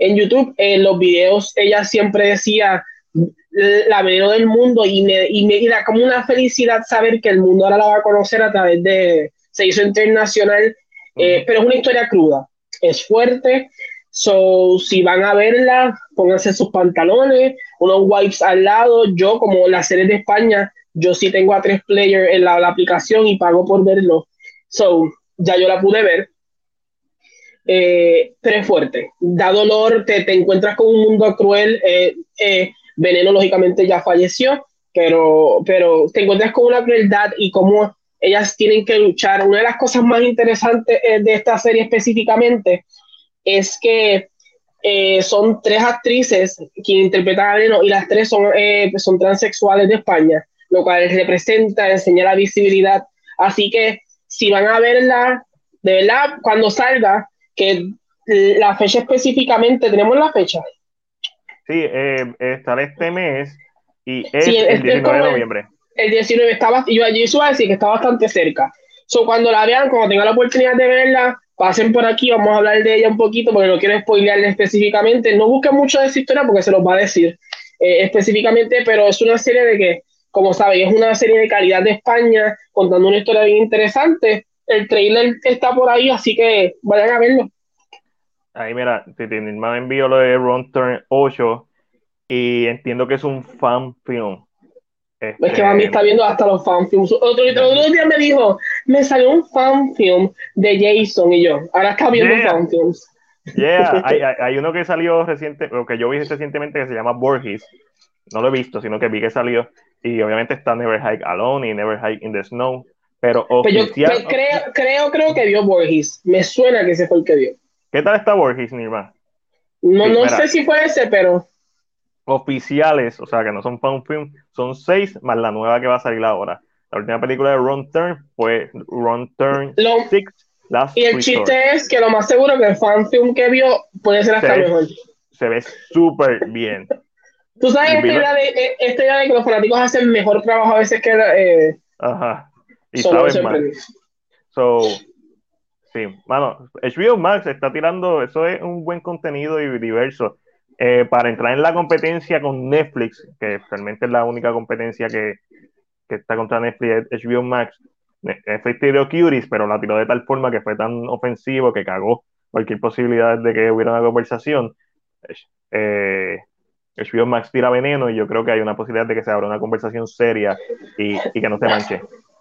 en YouTube, en los videos ella siempre decía la veneno del mundo y me, y me da como una felicidad saber que el mundo ahora la va a conocer a través de, se hizo internacional, eh, pero es una historia cruda, es fuerte, So, si van a verla, pónganse sus pantalones, unos wipes al lado. Yo, como la serie de España, yo sí tengo a tres players en la, aplicación y pago por verlo. So, ya yo la pude ver. Eh, pero es fuerte. Da dolor, te, te encuentras con un mundo cruel. Eh, eh, Veneno, lógicamente, ya falleció, pero, pero te encuentras con una crueldad y cómo ellas tienen que luchar. Una de las cosas más interesantes de esta serie específicamente es que eh, son tres actrices quien interpretan a Veneno y las tres son, eh, son transexuales de España, lo cual representa, enseña la visibilidad. Así que si van a verla, de verdad, cuando salga, que la fecha específicamente, ¿tenemos la fecha? Sí, eh, estará este mes y es el 19 de noviembre. El, 19 estaba, yo allí iba a decir que está bastante cerca. So, cuando la vean, cuando tengan la oportunidad de verla, pasen por aquí, vamos a hablar de ella un poquito porque no quiero spoilearle específicamente. No busquen mucho de esa historia porque se los va a decir eh, específicamente, pero es una serie de que, como saben, es una serie de calidad de España contando una historia bien interesante. El trailer está por ahí, así que vayan a verlo. Ahí mira, me envió lo de Ron Turn 8 y entiendo que es un fan film. Es que mami está viendo hasta los fanfilms. Otro, otro día me dijo, me salió un fanfilm de Jason y yo, ahora está viendo fanfilms. Yeah, hay, hay, uno que salió reciente, o que yo vi recientemente que se llama Borges. No lo he visto, sino que vi que salió. Y obviamente está Never Hike Alone y Never Hike in the Snow. Pero pues oficial... yo creo, creo, creo que vio Borges. Me suena que ese fue el que vio. ¿Qué tal está Borges, Nirma? No, no sé si fue ese, pero oficiales, o sea, que no son fan film, son seis más la nueva que va a salir ahora. La última película de Ron Turn fue Ron Turn 6. Y el chiste es que lo más seguro que el fan film que vio puede ser hasta mejor. Se ve súper bien. Tú sabes esta idea, de, e, esta idea de que los fanáticos hacen mejor trabajo a veces que. Eh, Ajá. Y saben más. So, sí, mano, HBO Max está tirando, eso es un buen contenido y diverso. Eh, para entrar en la competencia con Netflix, que realmente es la única competencia que, que está contra Netflix, HBO Max. Netflix tiró Cuties, pero la tiró de tal forma que fue tan ofensivo que cagó cualquier posibilidad de que hubiera una conversación. Eh, HBO Max tira veneno y yo creo que hay una posibilidad de que se abra una conversación seria y, y que no se manche.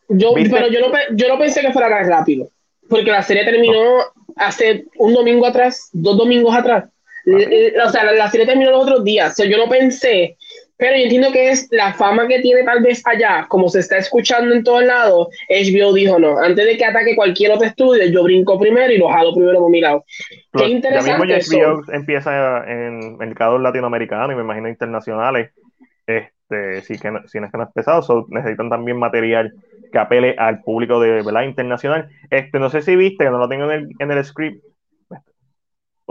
Yo, pero yo no, yo no pensé que fuera tan rápido, porque la serie terminó hace un domingo atrás, dos domingos atrás. O sea, la, serie terminó los otros días. yo no pensé, pero yo entiendo que es la fama que tiene tal vez allá, como se está escuchando en todos lados. HBO dijo no, antes de que ataque cualquier otro estudio, yo brinco primero y lo jalo primero por mi lado. Qué interesante. Ya mismo HBO empieza en mercados latinoamericanos y me imagino internacionales. Este, sí que no, si no es que no es pesado, necesitan también material que apele al público de verdad internacional. Este, no sé si viste, que no lo tengo en el, en el script,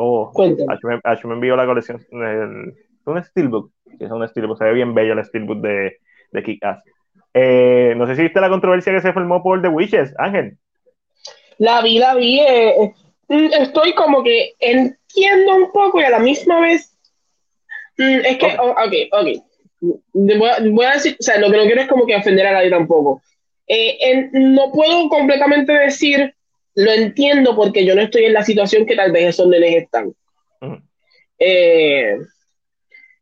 Oh, H me, envió la colección. El, un Steelbook. es un Steelbook. Se ve bien bello el Steelbook de, de Kick-Ass. Eh, no sé si viste la controversia que se formó por The Witches, Ángel. La vi, la vi. Eh, mm, estoy como que entiendo un poco y a la misma vez. Mm, es que, ok, ok. okay. Voy, a, decir, o sea, lo que no quiero es como que ofender a nadie tampoco. Eh, no puedo completamente decir lo entiendo porque yo no estoy en la situación que tal vez esos nenes están. Eh,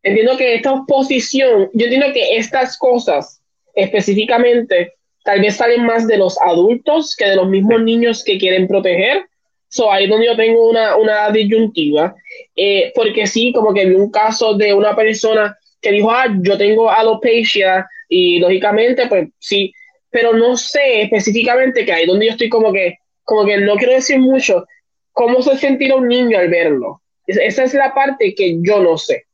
entiendo que esta oposición, yo entiendo que estas cosas específicamente tal vez salen más de los adultos que de los mismos niños que quieren proteger. So, ahí es donde yo tengo una, una disyuntiva. Eh, porque sí, como que vi un caso de una persona que dijo, ah, yo tengo alopecia y lógicamente, pues sí, pero no sé específicamente que hay donde yo estoy como que, como que no quiero decir mucho, cómo se sentirá un niño al verlo. Esa es la parte que yo no sé.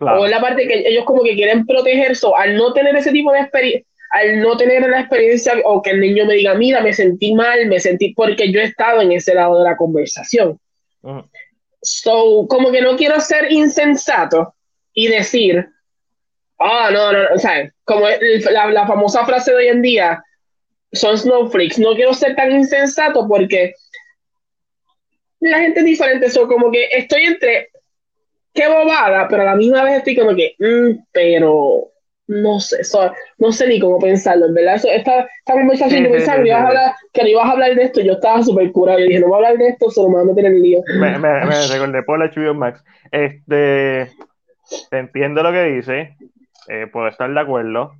O es la parte que ellos como que quieren protegerse, al no tener ese tipo de experiencia, al no tener la experiencia o que el niño me diga, mira, me sentí mal, me sentí, porque yo he estado en ese lado de la conversación. So, como que no quiero ser insensato y decir, ah, no, no, o sea, como la, la famosa frase de hoy en día, son snowflakes, no quiero ser tan insensato porque la gente es diferente, so, como que estoy entre qué bobada, pero a la misma vez estoy como que, mm, pero no sé, no sé ni cómo pensarlo, en verdad. esta, esta conversación, yo pensaba que, ibas a hablar, que no ibas a hablar de esto, yo estaba súper curado, yo dije, no voy a hablar de esto, solo me voy a meter en el lío. Me, me, me recordé por la HBO Max. Este, te entiendo lo que dice, eh, puedo estar de acuerdo.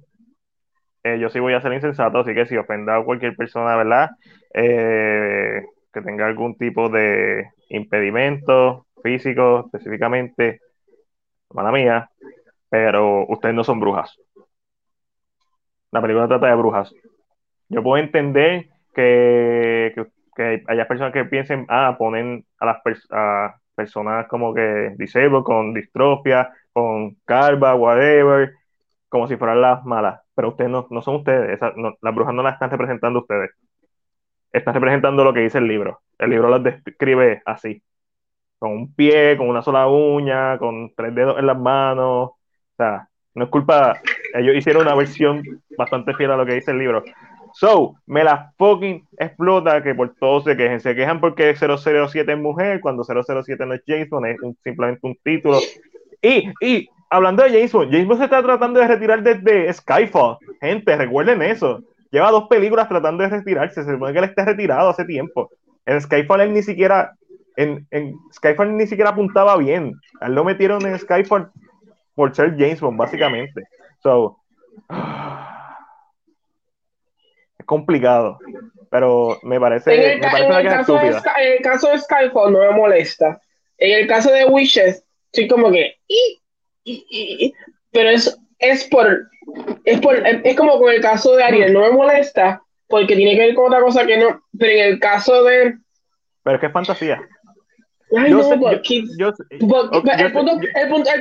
Eh, yo sí voy a ser insensato, así que si ofenda a cualquier persona, ¿verdad? Eh, que tenga algún tipo de impedimento físico específicamente, mala mía, pero ustedes no son brujas. La película trata de brujas. Yo puedo entender que, que, haya personas que piensen, ah, ponen a las personas como que disabled, con distrofia, con calva, whatever, como si fueran las malas. Pero ustedes no, no son ustedes, las brujas no las están representando ustedes está representando lo que dice el libro. El libro las describe así, con un pie, con una sola uña, con tres dedos en las manos. O sea, no es culpa, ellos hicieron una versión bastante fiel a lo que dice el libro. So, me la fucking explota que por todos se quejen. Se quejan porque 007 es mujer, cuando 007 no es Jason, es simplemente un título. Y, y hablando de Jason, Jason se está tratando de retirar desde Skyfall. Gente, recuerden eso. Lleva dos películas tratando de retirarse. Se supone que él está retirado hace tiempo. En Skyfall él ni siquiera. En, en Skyfall ni siquiera apuntaba bien. A él lo metieron en Skyfall por ser James Bond, básicamente. So, es complicado. Pero me parece, en el, me parece en el caso de, en el caso de Skyfall no me molesta. En el caso de Wishes, estoy como que. pero es, es por es, por, es como con el caso de Ariel, no me molesta porque tiene que ver con otra cosa que no, pero en el caso de... Pero es que es fantasía. Ay, no, el,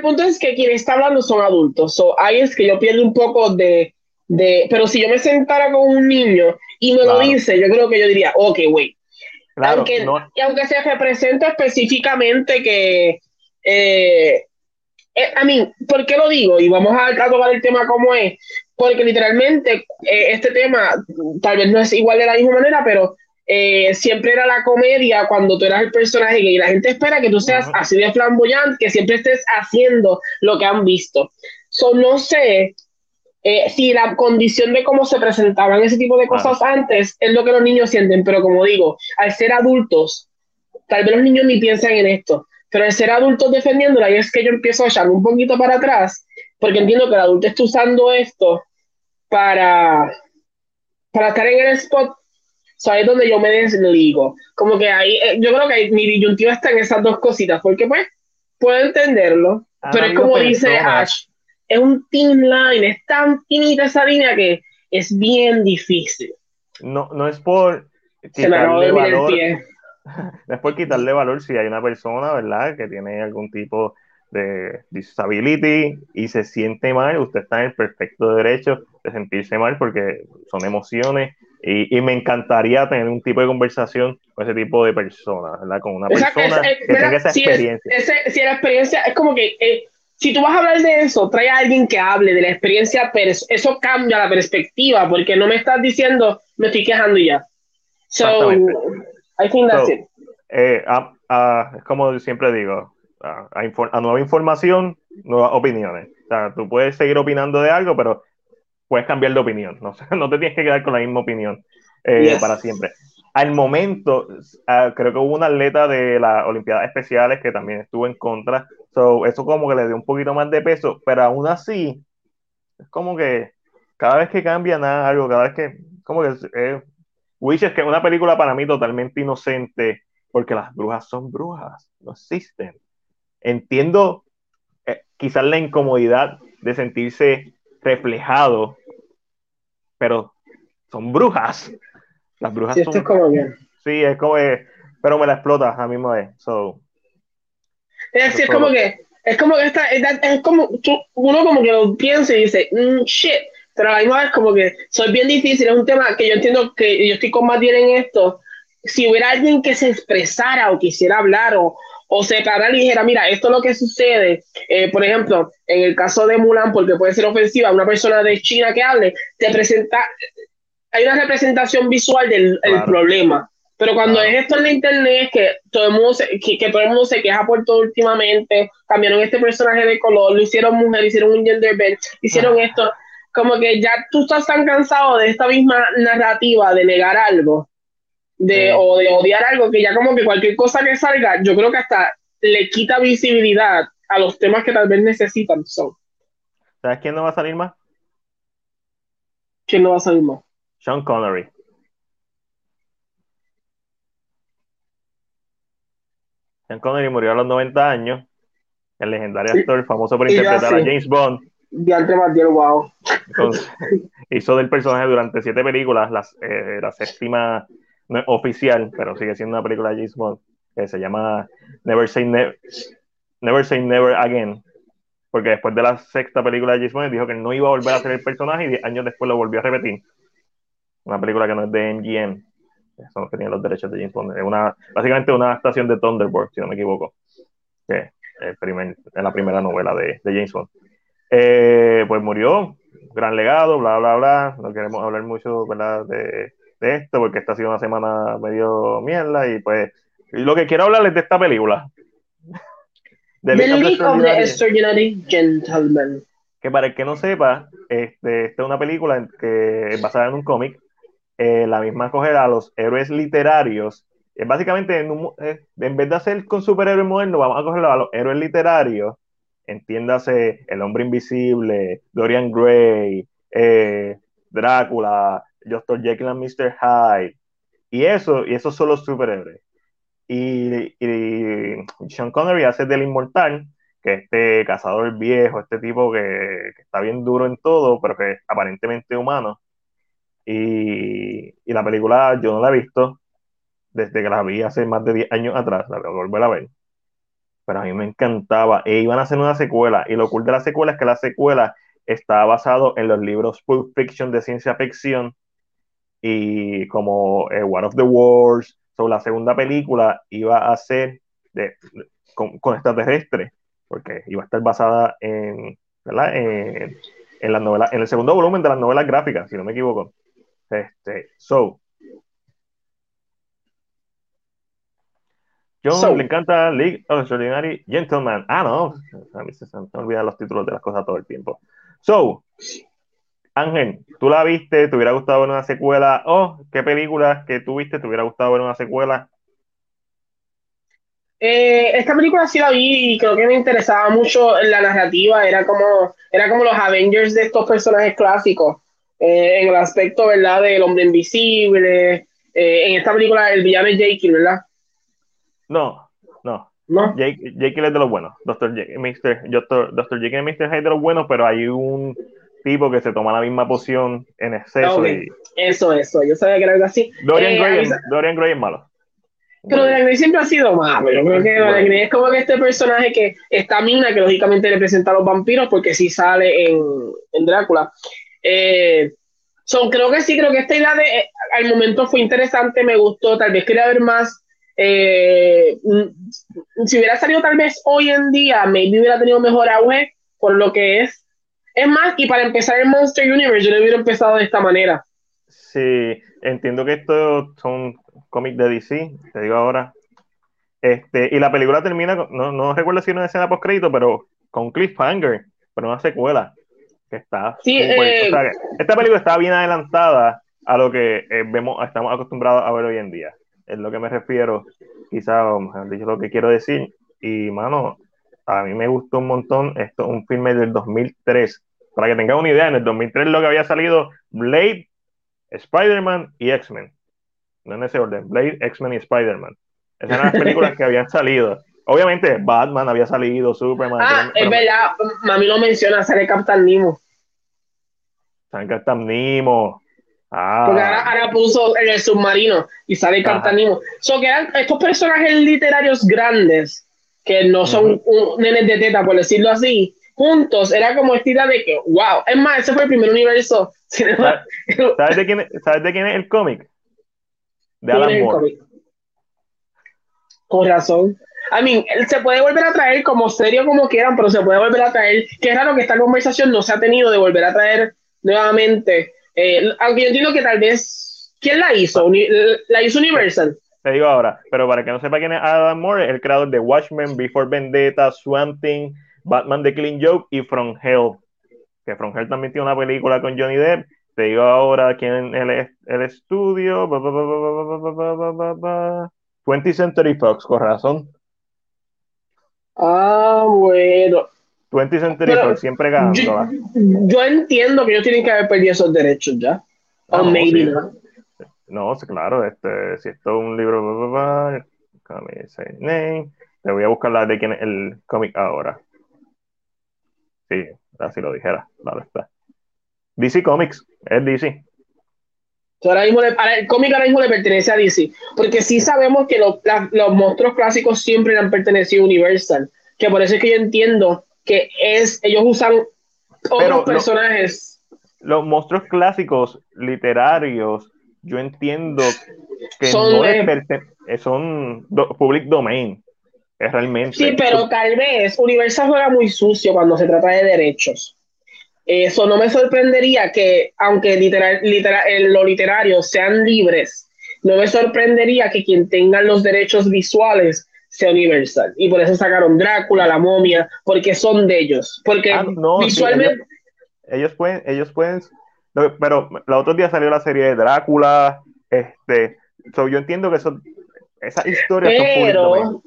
punto, es que quien está hablando son adultos. So, ahí es que yo pierdo un poco de, de... Pero si yo me sentara con un niño y me lo dice, yo creo que yo diría, ok, wait. aunque, Y aunque se represente específicamente que... Eh, eh, a mí, ¿por qué lo digo? Y vamos a, tocar el tema como es, porque literalmente eh, este tema tal vez no es igual de la misma manera, pero eh, siempre era la comedia cuando tú eras el personaje y la gente espera que tú seas así de flamboyante, que siempre estés haciendo lo que han visto. So, no sé si la condición de cómo se presentaban ese tipo de cosas antes es lo que los niños sienten, pero como digo, al ser adultos, tal vez los niños ni piensan en esto. Pero el ser adulto defendiéndola, y es que yo empiezo a echarme un poquito para atrás, porque entiendo que el adulto está usando esto para, para estar en el spot. So, ahí es donde yo me desligo. Como que ahí, eh, yo creo que mi disyuntiva está en esas dos cositas, porque pues puedo entenderlo, pero es como dice Ash, es un team line, es tan finita esa línea que es bien difícil. No, no es por Se me no es por quitarle valor si hay una persona, ¿verdad?, que tiene algún tipo de disability y se siente mal, usted está en el perfecto derecho de sentirse mal porque son emociones y, me encantaría tener un tipo de conversación con ese tipo de personas, ¿verdad? Con una persona que tenga esa experiencia. si la experiencia es como que eh, si tú vas a hablar de eso, trae a alguien que hable de la experiencia, pero eso cambia la perspectiva porque no me estás diciendo, me estoy quejando ya. So, I think that's it. Eh, es como siempre digo, a, nueva información, nuevas opiniones. O sea, tú puedes seguir opinando de algo, pero puedes cambiar de opinión. No, no te tienes que quedar con la misma opinión eh, para siempre. Al momento, ah, creo que hubo una atleta de las Olimpiadas Especiales que también estuvo en contra. So, eso como que le dio un poquito más de peso, pero aún así, es como que cada vez que cambia nada, algo, cada vez que, como que eh, Wishes, que es una película para mí totalmente inocente, porque las brujas son brujas, no existen. Entiendo eh, quizás la incomodidad de sentirse reflejado, pero son brujas. Las brujas Sí, son. es como que. Sí, es como. eh, pero me la explota a misma vez. So, Es, sí, es como que. Es como que esta, es, como. uno como que lo piensa y dice, "Mm, shit. Pero a la misma vez, como que soy bien difícil. Es un tema que yo entiendo que yo estoy con Matiel en esto. Si hubiera alguien que se expresara o quisiera hablar o, o se parara y dijera, mira, esto es lo que sucede. Eh, por ejemplo, en el caso de Mulan, porque puede ser ofensiva, una persona de China que hable, te presenta. Hay una representación visual del el Claro. problema. Pero cuando es esto en la internet, que todo el mundo se, que, que todo el mundo se queja por todo últimamente, cambiaron este personaje de color, lo hicieron mujer, hicieron un gender bend, hicieron esto, como que ya tú estás tan cansado de esta misma narrativa de negar algo, de, Sí. o de odiar algo, que ya como que cualquier cosa que salga, yo creo que hasta le quita visibilidad a los temas que tal vez necesitan. So, ¿Sabes quién no va a salir más? ¿quién no va a salir más? Sean Connery. Sean Connery murió a los 90 años. El legendario actor, famoso por Y interpretar a. James Bond. Diante Matiel, wow. Entonces, hizo del personaje durante siete películas. Las, eh, la séptima no es oficial, pero sigue siendo una película de James Bond. Que se llama Never Say Never, Never Say Never Again. Porque después de la sexta película de James Bond, dijo que no iba a volver a ser el personaje y diez años después lo volvió a repetir. Una película que no es de MGM. Son los que tienen los derechos de James Bond. Es una, básicamente una adaptación de Thunderbird, si no me equivoco. Que es el primer- es la primera novela de, de James Bond. Eh, pues murió, gran legado, bla, bla, bla. No queremos hablar mucho ¿verdad? De, de esto porque esta ha sido una semana medio mierda y pues lo que quiero hablar es de esta película. The League of the of the Extraordinary, Gentlemen. que para el que no sepa, este, esta es una película que es basada en un cómic. Eh, la misma coge a los héroes literarios. Es básicamente, en, un- eh, en vez de hacer con superhéroes modernos, vamos a cogerlo a los héroes literarios. Entiéndase El Hombre Invisible, Dorian Gray, eh, Drácula, Dr. Jekyll and Mr. Hyde. Y eso, y esos son los superhéroes. Y, y Sean Connery hace del inmortal, que este cazador viejo, este tipo que, está bien duro en todo, pero que es aparentemente humano. Y, la película yo no la he visto desde que la vi hace más de 10 años atrás, la voy a a ver. Pero a mí me encantaba. E iban a hacer una secuela. Y lo cool de la secuela es que la secuela está basado en los libros Pulp Fiction de ciencia ficción y como eh, of the Wars. So, la segunda película iba a ser de, con, con extraterrestres, porque iba a estar basada en, ¿verdad? en, en las novelas, en el segundo volumen de las novelas gráficas, si no me equivoco. Este, so, John So. le encanta League of Extraordinary Gentlemen. Ah, no, a mí se, se me olvidan los títulos de las cosas todo el tiempo. So, Ángel, tú la viste, te hubiera gustado ver una secuela. Oh, ¿qué películas que tú viste te hubiera gustado ver una secuela? Eh, esta película sí la vi y creo que me interesaba mucho la narrativa, era como, era como los Avengers de estos personajes clásicos, eh, en el aspecto, ¿verdad?, del hombre invisible, eh, en esta película el villano es Jake, ¿verdad? No, no. ¿No? Jake, Jake es de los buenos. Dr. Jake, Mr. Dr. Dr. Jake y Mr. Hyde de los buenos, pero hay un tipo que se toma la misma poción en exceso. Y Eso, eso, yo sabía que era algo así. Dorian, Eh, Gray, es- Dorian Gray es malo. Pero Dorian Gray siempre ha sido malo. Yo creo que Dorian Gray es como que este personaje que está Mina, que lógicamente representa a los vampiros, porque sí sale en, en Drácula. Eh, so, creo que sí, creo que esta idea de eh, al momento fue interesante, me gustó, tal vez quería ver más. Eh, mm, si hubiera salido tal vez hoy en día, maybe hubiera tenido mejor auge por lo que es. Es más, y para empezar el Monster Universe, yo no hubiera empezado de esta manera. Sí, entiendo que estos son cómics de DC, te digo ahora. Este, y la película termina, con- no, no recuerdo si era una escena post crédito, pero con cliffhanger, pero una secuela que está Sí, eh, o sea, que esta película está bien adelantada a lo que eh, vemos, estamos acostumbrados a ver hoy en día. Es lo que me refiero, quizá, o mejor dicho, lo que quiero decir. Y, mano, a mí me gustó un montón. Esto es un filme del 2003. Para que tengan una idea, en el 2003 lo que había salido Blade, Spider-Man y X-Men. No en ese orden. Blade, X-Men y Spider-Man. Esas eran las películas que habían salido. Obviamente, Batman había salido, Superman. Ah, pero- es verdad, mami lo menciona, sale Captain Nemo. Saben Captain Nemo. Ah. Porque ahora, ahora puso en el submarino y sale Ajá. Cartanimo. So que eran estos personajes literarios grandes, que no son un, nenes de teta, por decirlo así, juntos, era como esta idea de que, wow. Es más, ese fue el primer universo. ¿Sabes de quién, es- ¿Sabes de quién es el cómic? De ¿Quién es Alan Moore. Con razón. I mean, él se puede volver a traer como serio como quieran, pero se puede volver a traer. Qué raro que esta conversación no se ha tenido de volver a traer nuevamente. Eh, aunque que tal vez. ¿Quién la hizo? La hizo Universal. Te digo ahora, pero para que no sepa quién es Adam Moore, el creador de Watchmen, Before Vendetta, Swamp Thing, Batman The Clean Joke y From Hell. Que From Hell también tiene una película con Johnny Depp. Te digo ahora quién es el, el estudio. 20 Century Fox, con razón. Ah, bueno. 20th Century Fox siempre Yo, ganándola. yo entiendo que ellos tienen que haber perdido esos derechos ya. Ah, O no, maybe sí. no. Claro, este, si esto es un libro, say name, te voy a buscar la de quién es el cómic ahora. Sí, así lo dijera, claro está. DC Comics, es DC. Ahora mismo le- ahora el cómic ahora mismo le pertenece a DC. Porque sí sabemos que los, la- los monstruos clásicos siempre le han pertenecido a Universal. Que por eso es que yo entiendo que es ellos usan otros Pero personajes. Los monstruos clásicos literarios, yo entiendo que Son no eh, son do- public domain, es realmente. Sí, pero tal vez Universal juega muy sucio cuando se trata de derechos. Eso no me sorprendería que, aunque literal, literal- lo literario sean libres, no me sorprendería que quien tenga los derechos visuales sea Universal. Y por eso sacaron Drácula, la momia, porque son de ellos. Porque Ah, no, sí, visualmente. ellos pueden, ellos pueden, pero la otro día salió la serie de Drácula, este, so, yo entiendo que son public domain. pero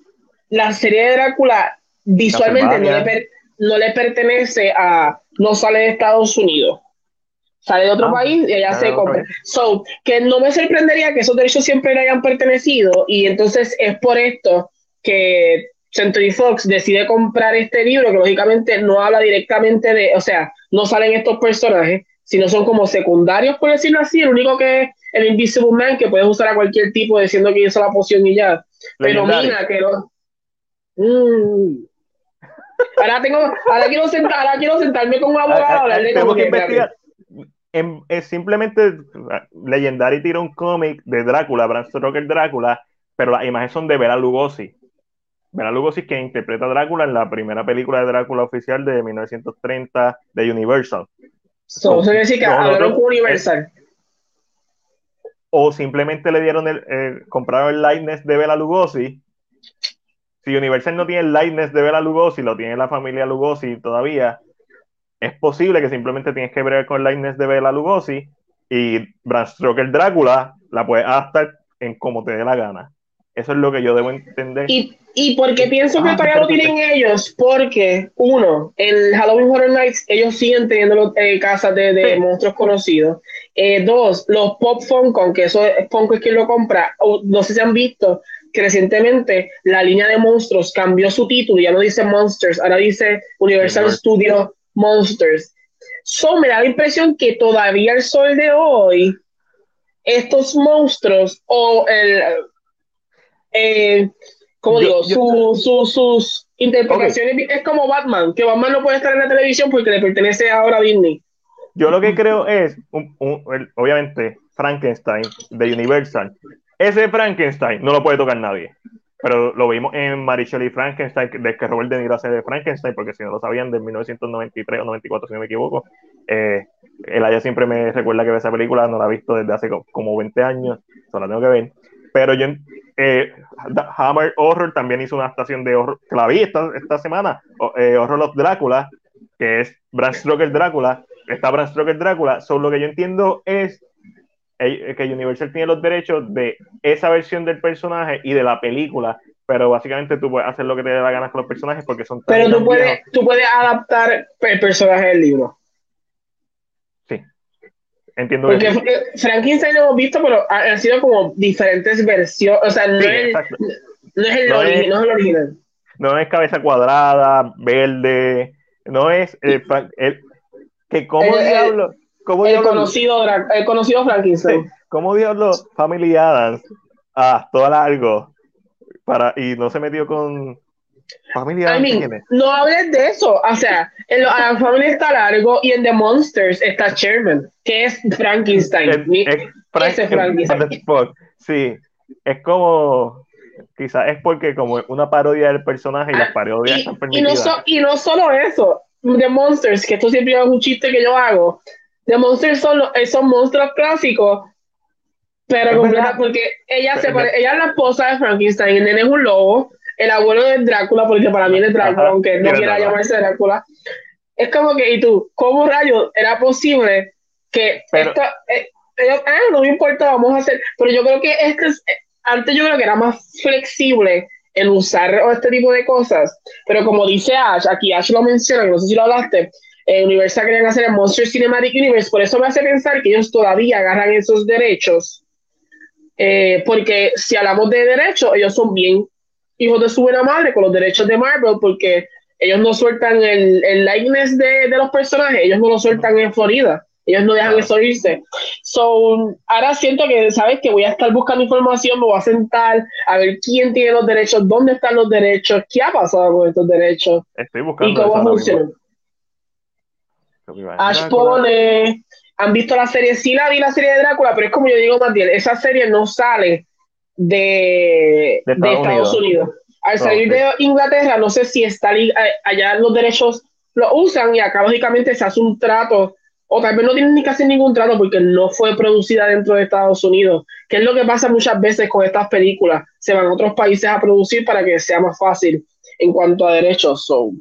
la serie de Drácula visualmente no le, per- no le pertenece a. No sale de Estados Unidos. Sale de otro Ah, país y allá se compra. país. So, que no me sorprendería que esos derechos siempre le hayan pertenecido y entonces es por esto que Century Fox decide comprar este libro que lógicamente no habla directamente de, o sea, no salen estos personajes, sino son como secundarios, por decirlo así. El único que es el Invisible Man, que puedes usar a cualquier tipo diciendo que hizo la poción y ya. Pero mira que no. Mm. Ahora tengo, ahora quiero sentar, ahora quiero sentarme con un abogado a Ah, ah, hablarle tenemos como que investigar. En- es simplemente ah, Legendary tira un cómic de Drácula, Bram Stoker Drácula, pero las imágenes son de Bela Lugosi. Bela Lugosi quien interpreta a Drácula en la primera película de Drácula oficial de 1930 de Universal. So, eso decir que hablaron con Universal. O simplemente le dieron el, eh, compraron el likeness de Bela Lugosi. Si Universal no tiene el likeness de Bela Lugosi, lo tiene la familia Lugosi todavía, es posible que simplemente tienes que bregar con el likeness de Bela Lugosi y Bram Stoker Drácula la puedes adaptar en como te dé la gana. Eso es lo que yo debo entender. Y, y porque pienso que Ah, todavía lo pero- tienen ellos, porque uno, en Halloween Horror Nights, ellos siguen teniendo eh, casas de, de Sí. monstruos conocidos. Eh, dos, los Pop Funko, que eso es Funko es quien lo compra, o no sé si han visto que recientemente la línea de monstruos cambió su título, ya no dice Monsters, ahora dice Universal Universal. Studio Monsters. So me da la impresión que todavía el sol de hoy, estos monstruos o el eh, como digo, yo- su- su- sus interpretaciones es como Batman, que Batman no puede estar en la televisión porque le pertenece ahora a Disney. Yo lo que creo es, un- un- el- obviamente, Frankenstein de Universal. Ese Frankenstein no lo puede tocar nadie. Pero lo vimos en Marichelle y Frankenstein, de que Robert De Niro hace de Frankenstein, porque si no lo sabían, de 1993 o 94, si no me equivoco. Eh, Elaya siempre me recuerda que ve esa película, no la ha visto desde hace co- como 20 años, solo la tengo que ver. Pero yo, eh, Hammer Horror también hizo una adaptación de horror, que la vi esta, esta semana, eh, Horror of Drácula, que es Bram Stoker Drácula, está Bram Stoker Drácula, solo lo que yo entiendo es eh, que Universal tiene los derechos de esa versión del personaje y de la película, pero básicamente tú puedes hacer lo que te dé la gana con los personajes porque son tan Pero tú puedes, tú puedes adaptar el personaje del libro. Sí, entiendo Porque eh, Frankenstein lo hemos visto, pero ha- han sido como diferentes versiones. O sea, no, Sí, es, no es el No es- no es el original. No es cabeza cuadrada, verde, no es el, fa- el- que como El- diablo, ¿Cómo El conocido, el conocido Frankenstein. cómo diablos Family Adams? Ah, todo largo. Para, y no se metió con Family I mean, no hables de eso. O sea, en lo- a la familia está largo y en The Monsters está Sherman, que es Frankenstein. Es- Mi- es Frank- ese Frankenstein. Sí, es como, quizás es porque como una parodia del personaje y las parodias y, están y no so- y no solo eso, The Monsters, que esto siempre es un chiste que yo hago. The Monsters son, eh, son monstruos clásicos, pero completa- porque ella, se Pero- pare- ella es la esposa de Frankenstein, el nene es un lobo, el abuelo de Drácula, porque para mí él es Drácula, aunque no quiera llamarse Drácula. Es como que, ¿y tú? ¿Cómo rayos era posible que Pero- esta, eh, ellos, ah, no me importa, vamos a hacer, pero yo creo que este es, eh, antes yo creo que era más flexible en usar este tipo de cosas, pero como dice Ash, aquí Ash lo menciona, no sé si lo hablaste, eh, Universal querían hacer el Monster Cinematic Universe, por eso me hace pensar que ellos todavía agarran esos derechos, eh, porque si hablamos de derechos, ellos son bien hijos de su buena madre con los derechos de Marvel, porque ellos no sueltan el, el likeness de, de los personajes, ellos no lo sueltan en Florida. Ellos no dejan eso irse. So, ahora siento que, ¿sabes? Que voy a estar buscando información, me voy a sentar a ver quién tiene los derechos, dónde están los derechos, qué ha pasado con estos derechos Estoy y buscando eso cómo funcionan. Ash pone, han visto la serie, sí la vi la serie de Drácula, pero es como yo digo bien, esa serie no sale de, De de Estados Estados, Unidos. Al No, salir ok. de Inglaterra, no sé si está eh, allá los derechos lo usan y acá lógicamente se hace un trato, o tal vez no tienen ni hacer ningún trato porque no fue producida dentro de Estados Unidos, que es lo que pasa muchas veces con estas películas, se van a otros países a producir para que sea más fácil en cuanto a derechos. So,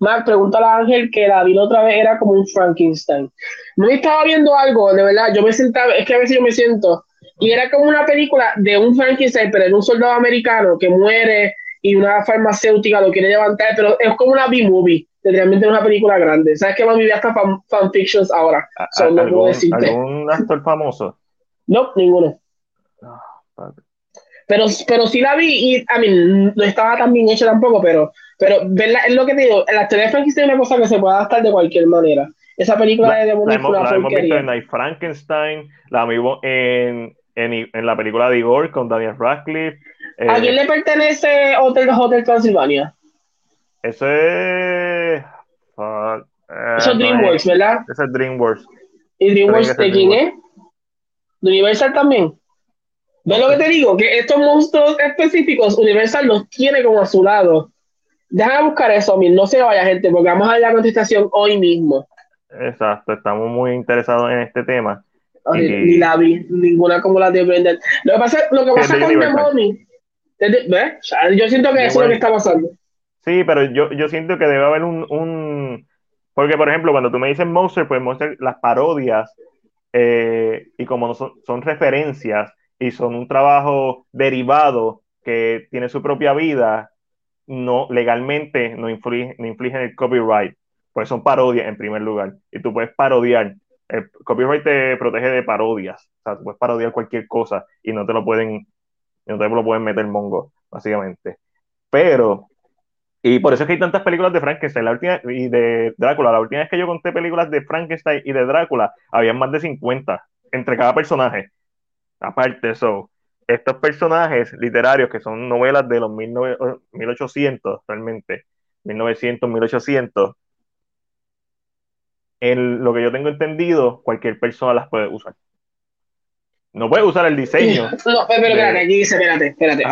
Mark, pregúntale a Ángel que la vi la otra vez, era como un Frankenstein. No estaba viendo algo, de verdad, yo me sentaba, es que a veces yo me siento, y era como una película de un Frankenstein, pero de un soldado americano que muere y una farmacéutica lo quiere levantar, pero es como una B-movie, realmente es una película grande. ¿Sabes que mami ve hasta fan, fanfictions ahora? A- So, no puedo ¿Algún, decirte. algún actor famoso? No, ninguno. Ah. Pero, pero sí la vi y a mí no estaba tan bien hecha tampoco, pero, pero verla, es lo que te digo, la teoría de Frankenstein es una cosa que se puede adaptar de cualquier manera. Esa película La, de la demonios hemos, fue una la hemos visto en Frankenstein, la vimos en, en, en la película de Igor con Daniel Radcliffe. eh, ¿A quién le pertenece Hotel Hotel Transilvania? Eso es. eh, Eso es no DreamWorks, ¿verdad? Ese es DreamWorks. ¿Y DreamWorks de quién es? ¿De Universal también? ¿Ves lo que te digo? Que estos monstruos específicos, Universal los tiene como a su lado. Déjame buscar eso, Mir, no se vaya gente, porque vamos a dar la contestación hoy mismo. Exacto, estamos muy interesados en este tema. Y- Ni la vi, ninguna como la de Brendan. Lo que pasa, lo que pasa con The. O sea, yo siento que eso es lo que está pasando. Sí, pero yo, yo siento que debe haber un, un- Porque, por ejemplo, cuando tú me dices Monster, pues Monster, las parodias, eh, y como no son, son referencias y son un trabajo derivado que tiene su propia vida, no legalmente no influye, no infligen el copyright, pues son parodias en primer lugar. Y tú puedes parodiar. El copyright te protege de parodias. O sea, tú puedes parodiar cualquier cosa y no te lo pueden, no te lo pueden meter mongo, básicamente. Pero y por eso es que hay tantas películas de Frankenstein la última, y de Drácula. La última vez que yo conté películas de Frankenstein y de Drácula, habían más de 50 entre cada personaje. Aparte, eso, estos personajes literarios que son novelas de los 19 1800, realmente, 1900, 1800, en lo que yo tengo entendido, cualquier persona las puede usar. No puede usar el diseño. No, pero, espérate, aquí dice, espérate, espérate.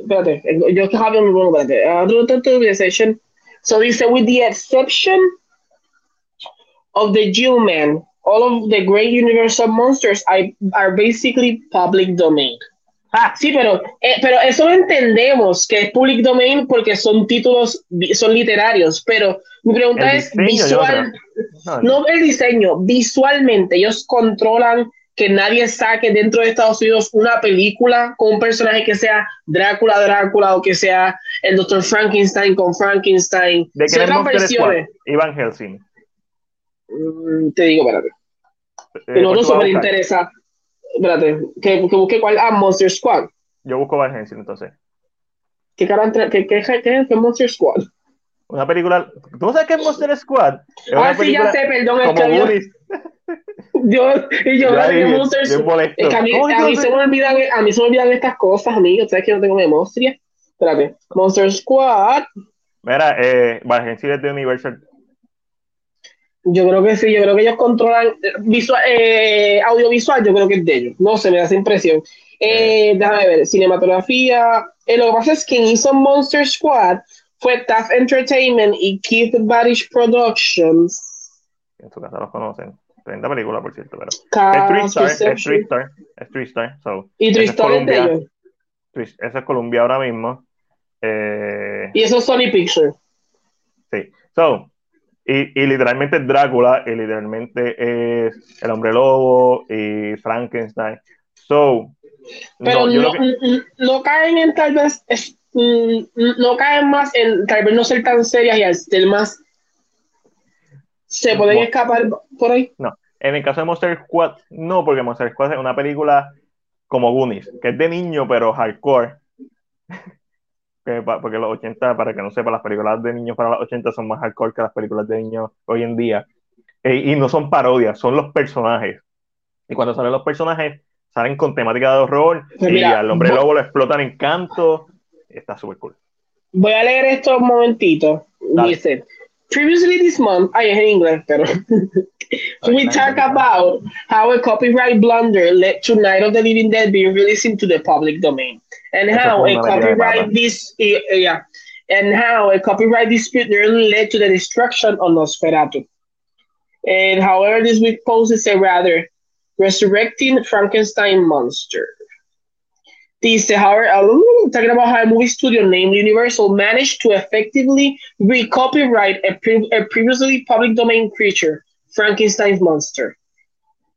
Espérate, yo estoy hablando muy bueno, espérate. Ah. So dice, with the exception of the Jew-Man, all of the great universal monsters are, are basically public domain. Ah, Sí, pero, eh, pero eso lo entendemos, que es public domain porque son títulos, son literarios, pero mi pregunta El es diseño, visual, no, no el diseño, visualmente ellos controlan que nadie saque dentro de Estados Unidos una película con un personaje que sea Drácula, Drácula o que sea el Dr. Frankenstein con Frankenstein. ¿De qué versiones, Ivan Helsing. mm, te digo, espérate. Eh, Que nosotros ¿cuál tú vas a súper interesa. Espérate, que, que busque cuál. Ah, Monster Squad. Yo busco Van Helsing entonces. ¿Qué cara qué, qué, qué, qué Monster Squad? una película. ¿Tú no sabes qué es Monster Squad? Es ah, sí, ya sé, perdón, es que yo, yo, y yo, yo, yo Monster Squad. Es que a mí, a, mí se me olvidan, a mí se me olvidan estas cosas, amigos. ¿Sabes que no tengo memoria? Espérate. Monster Squad. Mira, eh, Agencia de Universal. Yo creo que sí, yo creo que ellos controlan visual, eh, audiovisual, yo creo que es de ellos. No sé, me da esa impresión. Eh, déjame ver, cinematografía. Eh, lo que pasa es que quien hizo Monster Squad fue Taft Entertainment y Keith Badish Productions. En su casa los conocen. Tremenda película, por cierto, pero. es Tristar, es Tristar, es Tristar. So, y Tristar es, de ellos. Esa es Columbia ahora mismo. Eh, y eso es Sony Pictures. Sí. So, y, y, literalmente Drácula, y literalmente es el hombre lobo y Frankenstein. So, pero no, no, caen en tal vez, mm, no caen más en tal vez no ser tan serias y al ser más. ¿Se pueden escapar por ahí? No. En el caso de Monster Squad, no, porque Monster Squad es una película como Goonies, que es de niño, pero hardcore. Porque los 80, para que no sepa, las películas de niños para los 80 son más hardcore que las películas de niños hoy en día. E, y no son parodias, son los personajes. Y cuando salen los personajes, salen con temática de horror pues y al hombre lobo lo explotan en canto. Está súper cool. Voy a leer esto un momentito. Dice, previously this month, ay, es en inglés, pero we talk about how a copyright blunder led to Night of the Living Dead being released into the public domain, and how a copyright this eh, eh, yeah, and how a copyright dispute nearly led to the destruction of Nosferatu. And however, this week poses a rather Resurrecting Frankenstein Monster. Dice, eh, however, talking about how a movie studio named Universal managed to effectively recopyright a, pre a previously public domain creature, Frankenstein's Monster.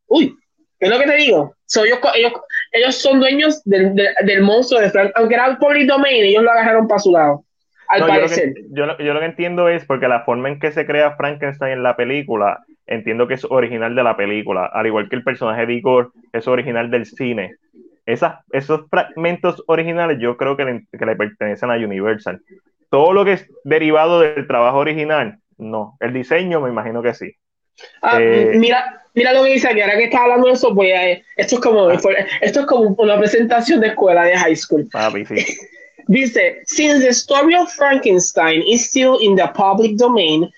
Uy, ¿qué es lo que te digo? So, ellos, ellos, ellos son dueños del, del, del monstruo de Frank, aunque era public domain, ellos lo agarraron para su lado. Al no, parecer. Yo lo, que, yo, yo lo que entiendo es porque la forma en que se crea Frankenstein en la película entiendo que es original de la película, al igual que el personaje de Igor es original del cine. Esas, esos fragmentos originales yo creo que le, que le pertenecen a Universal. Todo lo que es derivado del trabajo original, no. El diseño me imagino que sí. Ah, eh, mira, mira lo que dice aquí, ahora que está hablando de eso, pues esto es como ah. esto es como una presentación de escuela de high school. Papi, sí. dice, since the story of Frankenstein is still in the public domain,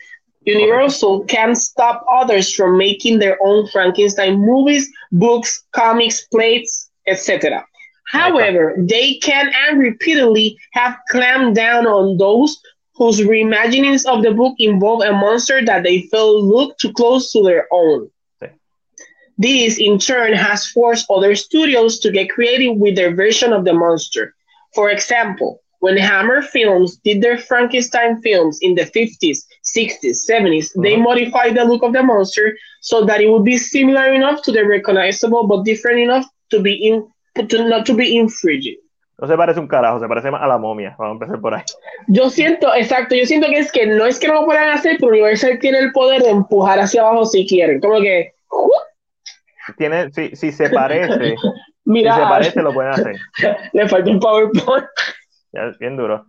Universal can't stop others from making their own Frankenstein movies, books, comics, plays, etc. However, they can and repeatedly have clamped down on those whose reimaginings of the book involve a monster that they feel look too close to their own. This, in turn, has forced other studios to get creative with their version of the monster. For example, when Hammer Films did their Frankenstein films in the 50s, 60s, 70s, uh-huh. they modified the look of the monster so that it would be similar enough to the recognizable but different enough to be in, to not to be infringing. No se parece un carajo, se parece más a la momia. Vamos a empezar por ahí. Yo siento, exacto, yo siento que es que no es que no lo puedan hacer, pero Universal tiene el poder de empujar hacia abajo si quieren. Como que. Tiene, si, si se parece, Mira, si se parece, lo pueden hacer. Le falta un PowerPoint ya, bien duro.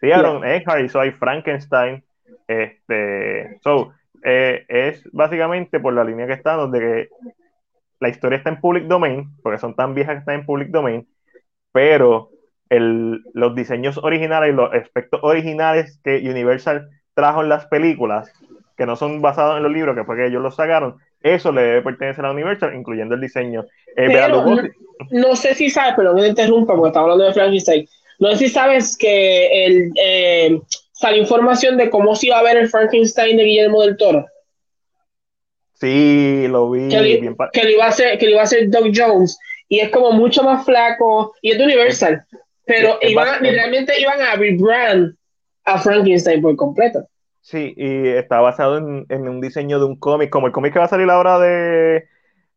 Sí, Aaron Eckhart hizo ahí Frankenstein. Este, so, eh, es básicamente por la línea que está, donde que la historia está en public domain, porque son tan viejas que están en public domain, pero el, los diseños originales los aspectos originales que Universal trajo en las películas, que no son basados en los libros, que fue que ellos los sacaron, eso le debe pertenecer a Universal, incluyendo el diseño. Eh, no, no, sé si sabes, pero no me interrumpa porque estaba hablando de Frankenstein. No sé si sabes que el, eh, salió información de cómo se iba a ver el Frankenstein de Guillermo del Toro. Sí, lo vi. Que, le, que iba a ser, que iba a ser Doug Jones. Y es como mucho más flaco. Y es de Universal. Pero iban, literalmente iban a rebrand a Frankenstein por completo. Sí, y está basado en, en un diseño de un cómic, como el cómic que va a salir ahora de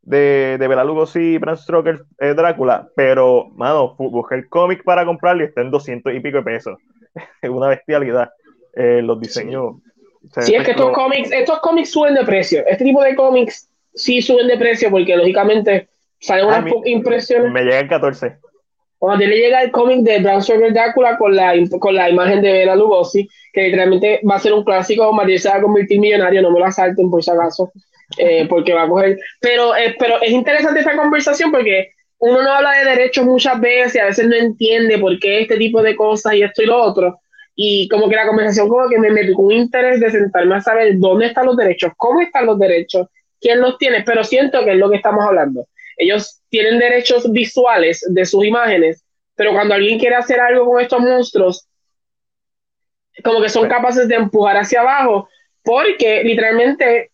de, de Bela Lugosi y Bram Stoker eh, Drácula, pero, mano, busqué el cómic para comprarlo y está en 200 y pico de pesos. es una bestialidad. Eh, los diseños. Sí, es que estos cómics, estos cómics suben de precio. Este tipo de cómics sí suben de precio porque, lógicamente, salen unas impresiones. Me llegan 14. Cuando le llega el cómic de Bram Stoker Drácula con la, con la imagen de Bela Lugosi, que literalmente va a ser un clásico, María se va a convertir millonario, no me lo asalten por si acaso, eh, porque va a coger. Pero, eh, pero es interesante esta conversación porque uno no habla de derechos muchas veces y a veces no entiende por qué este tipo de cosas y esto y lo otro. Y como que la conversación como que me metió un interés de sentarme a saber dónde están los derechos, cómo están los derechos, quién los tiene, pero siento que es lo que estamos hablando. Ellos tienen derechos visuales de sus imágenes, pero cuando alguien quiere hacer algo con estos monstruos, como que son capaces de empujar hacia abajo, porque literalmente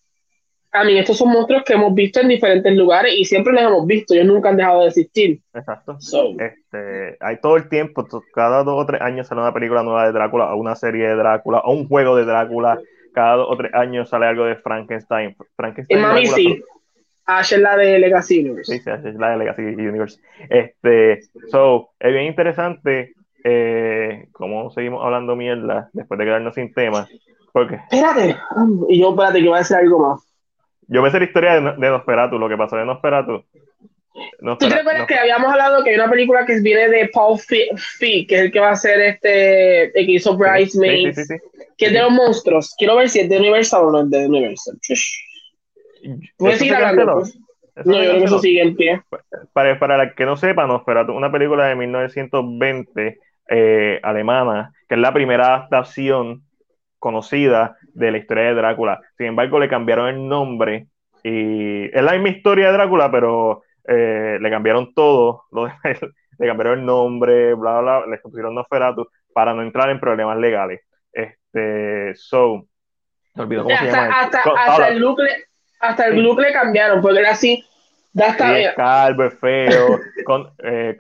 a mí estos son monstruos que hemos visto en diferentes lugares y siempre los hemos visto, ellos nunca han dejado de existir. Exacto. este, hay todo el tiempo, cada dos o tres años sale una película nueva de Drácula, o una serie de Drácula, o un juego de Drácula, cada dos o tres años sale algo de Frankenstein. Frankenstein y mami sí. Ash es la de Legacy Universe. Sí, sí, Ash es la de Legacy Universe. Este, so, es bien interesante eh, cómo seguimos hablando mierda después de quedarnos sin tema. Porque... Espérate, y yo espérate que voy a decir algo más. Yo me sé la historia de, de Nosferatu, lo que pasó de Nosferatu. ¿Tú te recuerdas que habíamos hablado que hay una película que viene de Paul Feig, que es el que va a ser este, el que hizo Bridesmaids, sí, sí, sí, que es de los monstruos? Quiero ver si es de Universal o no es de Universal. ¿Puedes seguir hablando? Pues? No, yo creo que eso sigue en pie. Para, para la que no sepa, Nosferatu, una película de 1920 eh, alemana, que es la primera adaptación conocida de la historia de Drácula. Sin embargo, le cambiaron el nombre y es la misma historia de Drácula, pero eh, le cambiaron todo, le cambiaron el nombre, bla, bla, le pusieron Nosferatu para no entrar en problemas legales. Este, so, me olvidó cómo se llama. Hasta, hasta, el look le, hasta el look le cambiaron, porque era así. Da sí, es calvo, es feo, con, eh,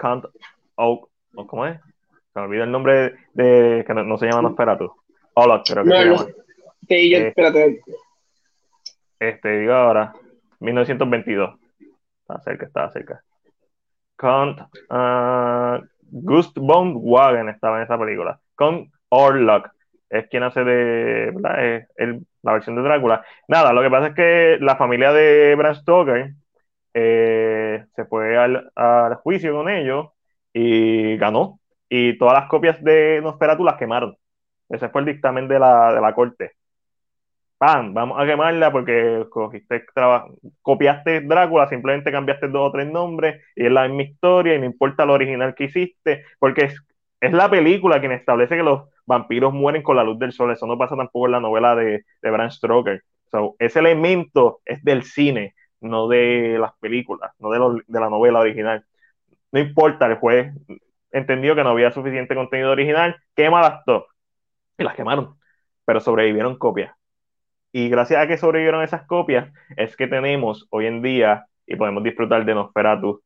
oh, ¿cómo es? Se me olvidó el nombre de, que no, se llama Nosferatu. Hola, creo que no, se llama. Sí, yo, eh, espérate. Este, digo ahora, 1922. Estaba cerca, estaba cerca. Con uh, Gust von Wagen estaba en esa película. Con Orlok. Es quien hace de la versión de Drácula. Nada, lo que pasa es que la familia de Bram Stoker eh, se fue al, juicio con ellos y ganó. Y todas las copias de Nosferatu las quemaron. Ese fue el dictamen de la, de la corte. ¡Pam! Vamos a quemarla porque cogiste, copiaste Drácula, simplemente cambiaste dos o tres nombres y es la misma historia y no importa lo original que hiciste, porque es, es la película quien establece que los vampiros mueren con la luz del sol. Eso no pasa tampoco en la novela de, de Bram Stoker. ese elemento es del cine, no de las películas, no de, de la novela original. No importa, el juez entendió que no había suficiente contenido original, quema las dos. Y las quemaron, pero sobrevivieron copias. Y gracias a que sobrevivieron esas copias, es que tenemos hoy en día y podemos disfrutar de Nosferatu.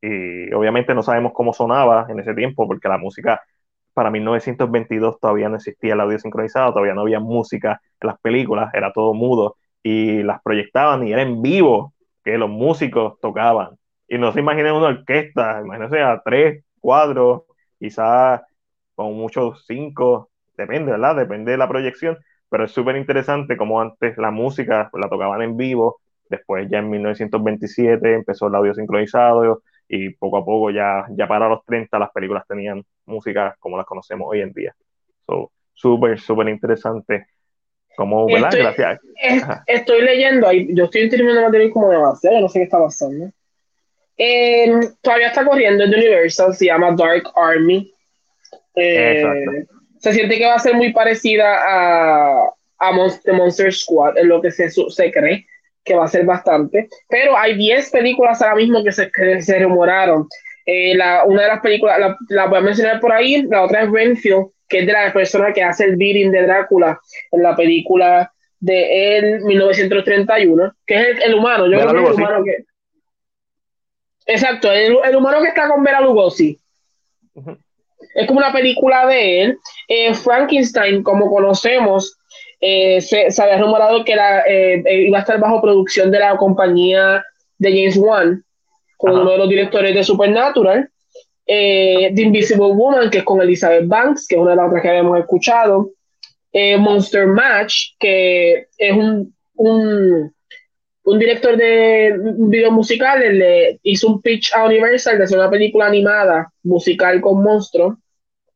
Y obviamente no sabemos cómo sonaba en ese tiempo, porque la música para 1922 todavía no existía el audio sincronizado, todavía no había música en las películas, era todo mudo y las proyectaban y era en vivo que los músicos tocaban. Y no se imaginen una orquesta, imagínense a tres, cuatro, quizás con muchos cinco, depende, ¿verdad? Depende de la proyección, pero es súper interesante como antes la música la tocaban en vivo, después ya en 1927 empezó el audio sincronizado y poco a poco ya, ya para los 30 las películas tenían música como las conocemos hoy en día. So, súper, súper interesante. Como, ¿verdad? Estoy, Gracias. estoy leyendo, ahí, yo estoy terminando material como demasiado, no sé qué está pasando. Eh, todavía está corriendo en Universal, se llama Dark Army. Eh, se siente que va a ser muy parecida a, a Monster, Squad, en lo que se, se cree que va a ser bastante. Pero hay 10 películas ahora mismo que se, se rumoraron. Eh, la, una de las películas, la, la, voy a mencionar por ahí, la otra es Renfield, que es de la persona que hace el beating de Drácula en la película de el 1931, que es el, humano. Yo creo que es el humano que. Exacto, el, el, humano que está con Bela Lugosi. Es como una película de él. Eh, Frankenstein, como conocemos, eh, se, había rumorado que era, eh, iba a estar bajo producción de la compañía de James Wan, con uno de los directores de Supernatural. The Invisible Woman, que es con Elizabeth Banks, que es una de las otras que habíamos escuchado. Monster Match, que es un, un un director de videos musicales le hizo un pitch a Universal de hacer una película animada musical con monstruos.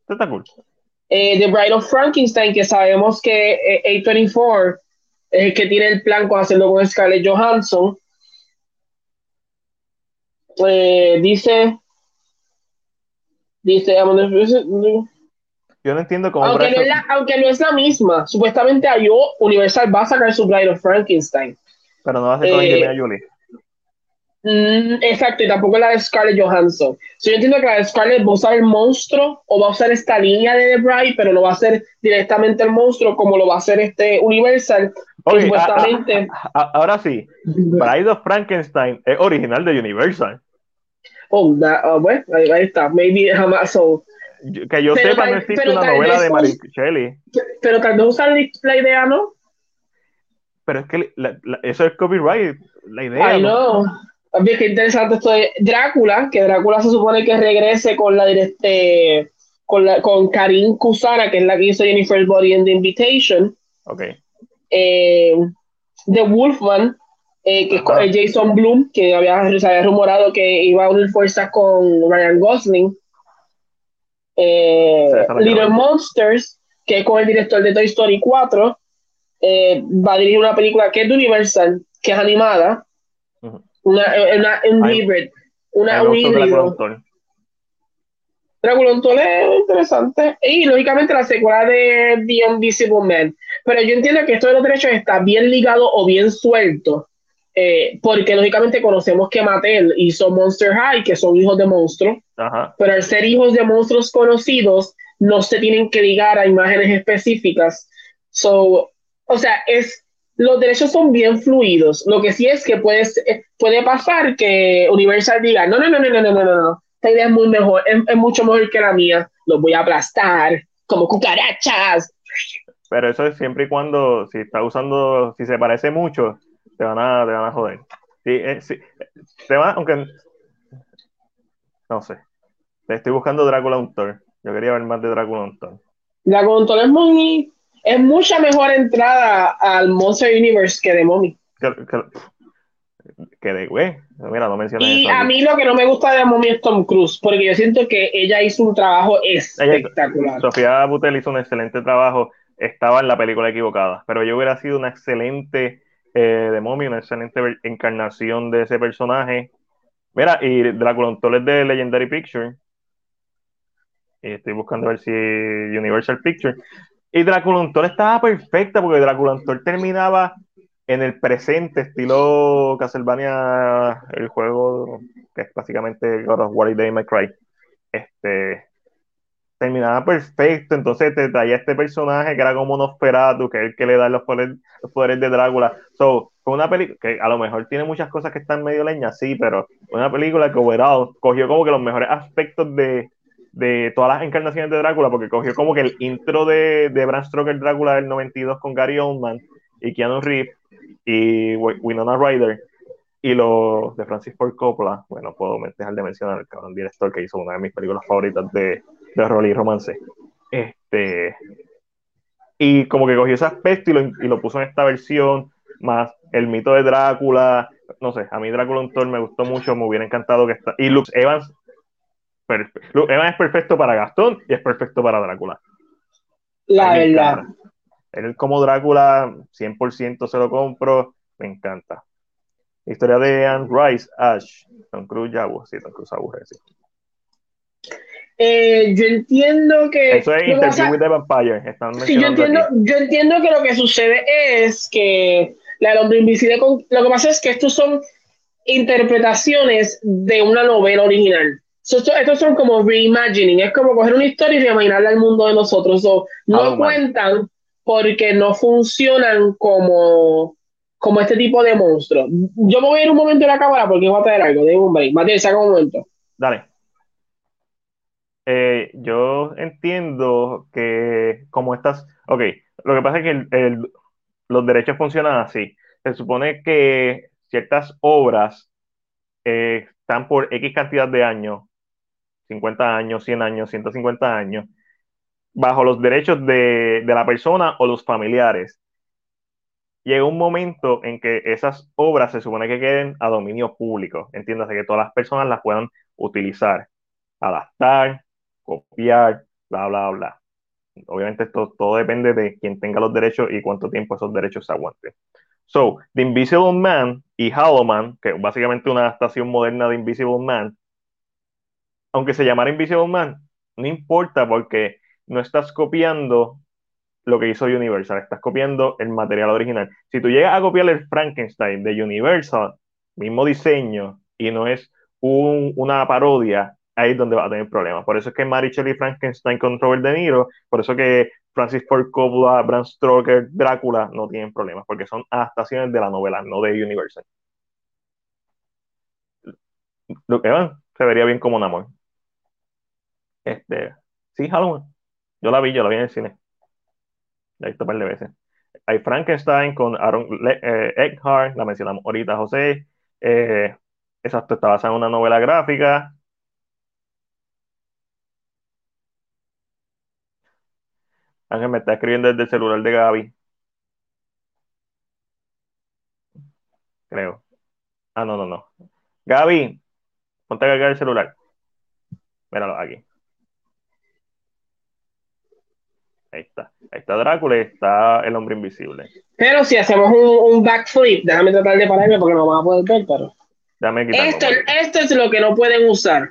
Está cool. Eh, The Bride of Frankenstein, que sabemos que eh, A24 es el que tiene el plan con hacerlo con Scarlett Johansson. Eh, dice, dice, yo no entiendo cómo. Aunque no, es la, aunque no es la misma, supuestamente yo Universal va a sacar su Bride of Frankenstein. Pero no va a ser con eh, Angelina Jolie. Mm, exacto, y tampoco la de Scarlett Johansson. yo entiendo que la de Scarlett va a usar el monstruo o va a usar esta línea de The Bride, pero no va a ser directamente el monstruo como lo va a hacer este Universal. supuestamente... ahora sí, Bride of Frankenstein es original de Universal. Oh, uh, bueno, ahí, está. Maybe jamás. que yo sepa, no existe una novela de Mary Shelley. Pero tal vez usar la idea, ¿no? Pero es que eso es copyright, la idea. Ay, no. Bien, qué interesante esto de Drácula, que Drácula se supone que regrese con la directe, con, la, con Karin Kusara, que es la que hizo Jennifer's Body in The Invitation. Ok. Eh, The Wolfman, eh, que es Jason Bloom, que había, se había rumorado que iba a unir fuerzas con Ryan Gosling. Little Monsters, que es con el director de Toy Story 4, eh, va a dirigir una película que es de Universal, que es animada. Una, una, un hybrid. Una, un híbrido. Drácula es interesante. Y lógicamente la secuela de The Invisible Man. Pero yo entiendo que esto de los derechos está bien ligado o bien suelto. Eh, porque lógicamente conocemos que Mattel hizo Monster High, que son hijos de monstruos. Pero al ser hijos de monstruos conocidos, no se tienen que ligar a imágenes específicas. So, o sea, es los derechos son bien fluidos. Lo que sí es que puede, puede pasar que Universal diga, no, no, no, no, no, no, no, no, esta idea es muy mejor, es, mucho mejor que la mía, los voy a aplastar como cucarachas. Pero eso es siempre y cuando, si está usando, si se parece mucho, te van a, te van a joder. Sí, eh, sí, te van, aunque, no sé, te estoy buscando Drácula Untold. Yo quería ver más de Drácula Untold. Drácula Untold es muy es mucha mejor entrada al Monster Universe que de Mommy. Que, de güey. Mira, no mencionas Y a mí lo que no me gusta de Mommy es Tom Cruise, porque yo siento que ella hizo un trabajo espectacular. Sofía Butel hizo un excelente trabajo. Estaba en la película equivocada, pero yo hubiera sido una excelente eh, de Mommy, una excelente encarnación de ese personaje. Mira, y Drácula es de Legendary Picture. Y estoy buscando a ver si Universal Picture. Y Drácula Untold estaba perfecta porque Drácula Untold terminaba en el presente, estilo Castlevania, el juego que es básicamente God of War y Day My Cry. Este, terminaba perfecto, entonces te traía este personaje que era como Nosferatu, que es el que le da los poderes, de Drácula. So, fue una película que a lo mejor tiene muchas cosas que están medio leñas, sí, pero una película que overall cogió como que los mejores aspectos de, de todas las encarnaciones de Drácula, porque cogió como que el intro de, de Bram Stoker Drácula del 92 con Gary Oldman y Keanu Reeves y Winona Ryder y lo de Francis Ford Coppola, bueno, puedo dejar de mencionar el cabrón director que hizo una de mis películas favoritas de, de rol y romance. Este, y como que cogió ese aspecto y lo, y lo puso en esta versión, más el mito de Drácula, no sé, a mí Drácula un me gustó mucho, me hubiera encantado que está, y Lux Evans Evan es perfecto para Gastón y es perfecto para Drácula. La verdad. Él como Drácula, 100% se lo compro, me encanta. historia de Anne Rice, Ash, Tom Cruise, ya, sí, Tom Cruise aburre, sí. Eh, yo entiendo que. Eso es Interview with the Vampire. sí, yo entiendo, yo entiendo que lo que sucede es que la del hombre invisible. Con, lo que pasa es que estos son interpretaciones de una novela original estos son como reimagining, es como coger una historia y reimaginarla al mundo de nosotros. no cuentan porque no funcionan como, como este tipo de monstruos. Yo me voy a ir un momento en la cámara porque voy a traer algo. de un break. Matías, saca un momento. Dale. Eh, yo entiendo que como estas, ok, lo que pasa es que los derechos funcionan así. Se supone que ciertas obras eh, están por X cantidad de años 50 años, 100 años, 150 años, bajo los derechos de, la persona o los familiares. llega un momento en que esas obras se supone que queden a dominio público, entiéndase que todas las personas las puedan utilizar, adaptar, copiar, bla, bla, bla. Obviamente esto todo depende de quién tenga los derechos y cuánto tiempo esos derechos se aguanten. So, The Invisible Man y Hollow Man, que es básicamente una adaptación moderna de Invisible Man, aunque se llamara Invisible Man, no importa porque no estás copiando lo que hizo Universal, estás copiando el material original. Si tú llegas a copiar el Frankenstein de Universal, mismo diseño, y no es una parodia, ahí es donde va a tener problemas. Por eso es que Mary Shelley Frankenstein con Robert De Niro, por eso que Francis Ford Coppola, Bram Stoker, Drácula no tienen problemas, porque son adaptaciones de la novela, no de Universal. Lo se vería bien como un amor. Este, sí, Halloween. Yo la vi, yo la vi en el cine. La he visto un par de veces. Hay Frankenstein con Aaron eh, Eckhart, la mencionamos ahorita, José. Eh, exacto, está basada en una novela gráfica. Ángel me está escribiendo desde el celular de Gaby. Creo. Ah, no, no, no. Gaby, ponte a cargar el celular. Míralo aquí. Ahí está. Ahí está Drácula y está el hombre invisible. Pero si hacemos un, backflip, déjame tratar de pararme porque no me va a poder ver, pero. esto, esto es lo que no pueden usar.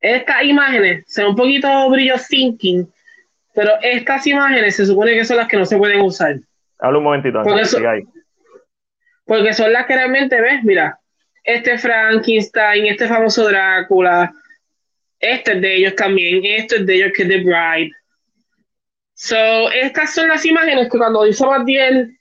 Estas imágenes son un poquito brillo thinking, pero estas imágenes se supone que son las que no se pueden usar. Habla un momentito. Porque son, porque son las que realmente ves, mira, este Frankenstein, este famoso Drácula, este es de ellos también, esto es de ellos que es The Bride. So, estas son las imágenes que cuando dice bien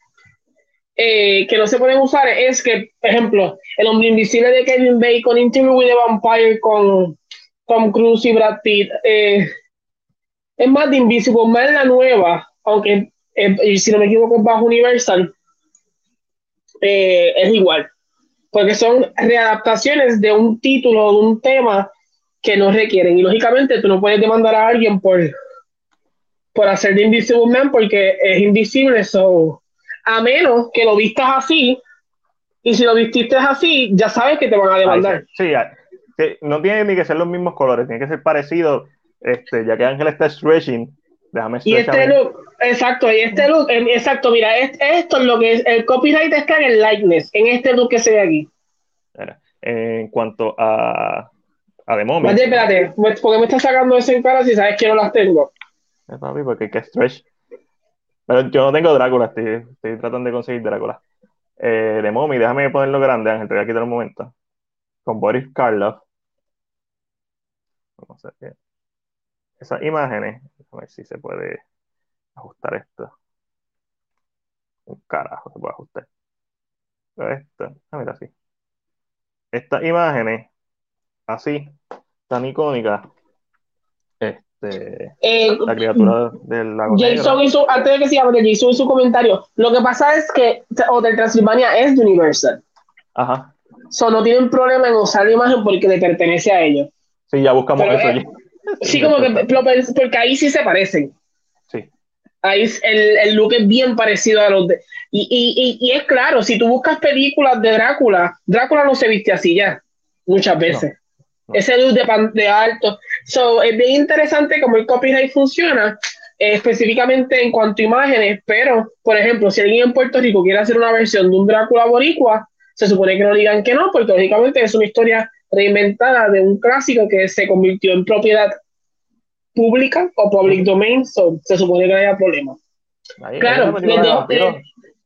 eh, que no se pueden usar, es que, por ejemplo, el hombre invisible de Kevin Bacon, Interview with the Vampire con Tom Cruise y Brad Pitt. Eh, es más de Invisible Man la nueva, aunque eh, si no me equivoco es bajo Universal, es igual, porque son readaptaciones de un título, de un tema que no requieren. Y lógicamente tú no puedes demandar a alguien por, por hacer de Invisible Man porque es invisible, eso a menos que lo vistas así, y si lo vististe así, ya sabes que te van a demandar. sí, no tiene ni que ser los mismos colores, tiene que ser parecido, este, ya que Ángel está stretching, déjame Y este look, exacto, y este look, exacto, mira, esto es lo que es, el copyright está en el likeness, en este look que se ve aquí. En cuanto a a de mommy. espérate, ¿por qué me estás sacando eso en cara si sabes que no las tengo? Es papi, porque hay que stretch. Pero yo no tengo Drácula, estoy, estoy tratando de conseguir Drácula. Eh, de mommy, déjame ponerlo grande, Ángel, te voy a quitar un momento. Con Boris Karloff. Vamos a ver. Esas imágenes, a ver si se puede ajustar esto. Un carajo se puede ajustar. Esto, ah, mira así. Estas imágenes así, tan icónica, este, eh, la criatura del lago Jason hizo, antes de que se llame, Jason hizo su comentario. Lo que pasa es que Hotel Transilvania es de Universal. Ajá. So, no tienen problema en usar la imagen porque le pertenece a ellos. Sí, ya buscamos eso. Eh, sí, como que, porque ahí sí se parecen. Sí. Ahí el, el look es bien parecido a los de. Y, y, y, es claro, si tú buscas películas de Drácula, Drácula no se viste así ya, muchas veces ese luz de, de alto. So, es bien interesante cómo el copyright funciona, eh, específicamente en cuanto a imágenes, pero, por ejemplo, si alguien en Puerto Rico quiere hacer una versión de un Drácula boricua, se supone que no digan que no, porque lógicamente es una historia reinventada de un clásico que se convirtió en propiedad pública o public domain, so, se supone que no haya problema. claro, les dejo,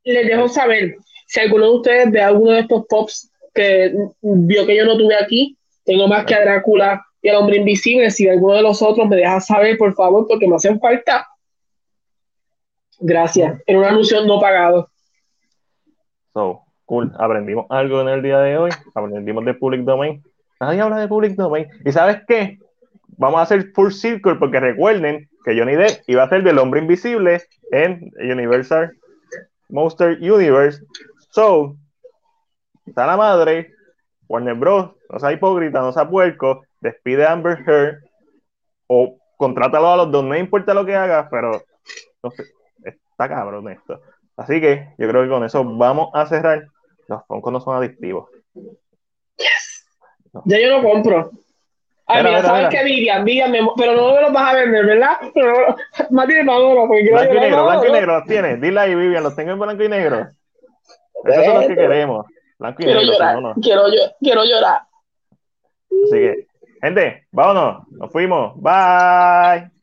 les dejo saber, si alguno de ustedes ve alguno de estos pops que vio que yo no tuve aquí, tengo más que a Drácula y al hombre invisible. Si alguno de los otros me deja saber, por favor, porque me hacen falta. Gracias. En un anuncio no pagado. So, cool. Aprendimos algo en el día de hoy. Aprendimos de Public Domain. Nadie habla de Public Domain. ¿Y sabes qué? Vamos a hacer full circle porque recuerden que Johnny Depp iba a ser del hombre invisible en Universal Monster Universe. So, está la madre, Warner Bros no sea hipócrita, no sea puerco, despide a Amber Heard o contrátalo a los dos, no importa lo que haga, pero no sé, está cabrón esto. Así que yo creo que con eso vamos a cerrar. Los Funkos no son adictivos. Yes. Ya yo no compro. Ay, Mira, mira, ¿sabes qué, Vivian? Vivian, me- pero no me los vas a vender, ¿verdad? Pero, más tiene Maduro, porque Blanco y negro, blanco y negro, los tienes. Dile ahí, Vivian, los tengo en blanco y negro. Esos son los que queremos. Blanco y Quiero negro, llorar, no, no. quiero, quiero llorar. Así que, gente, vámonos. Nos fuimos. Bye.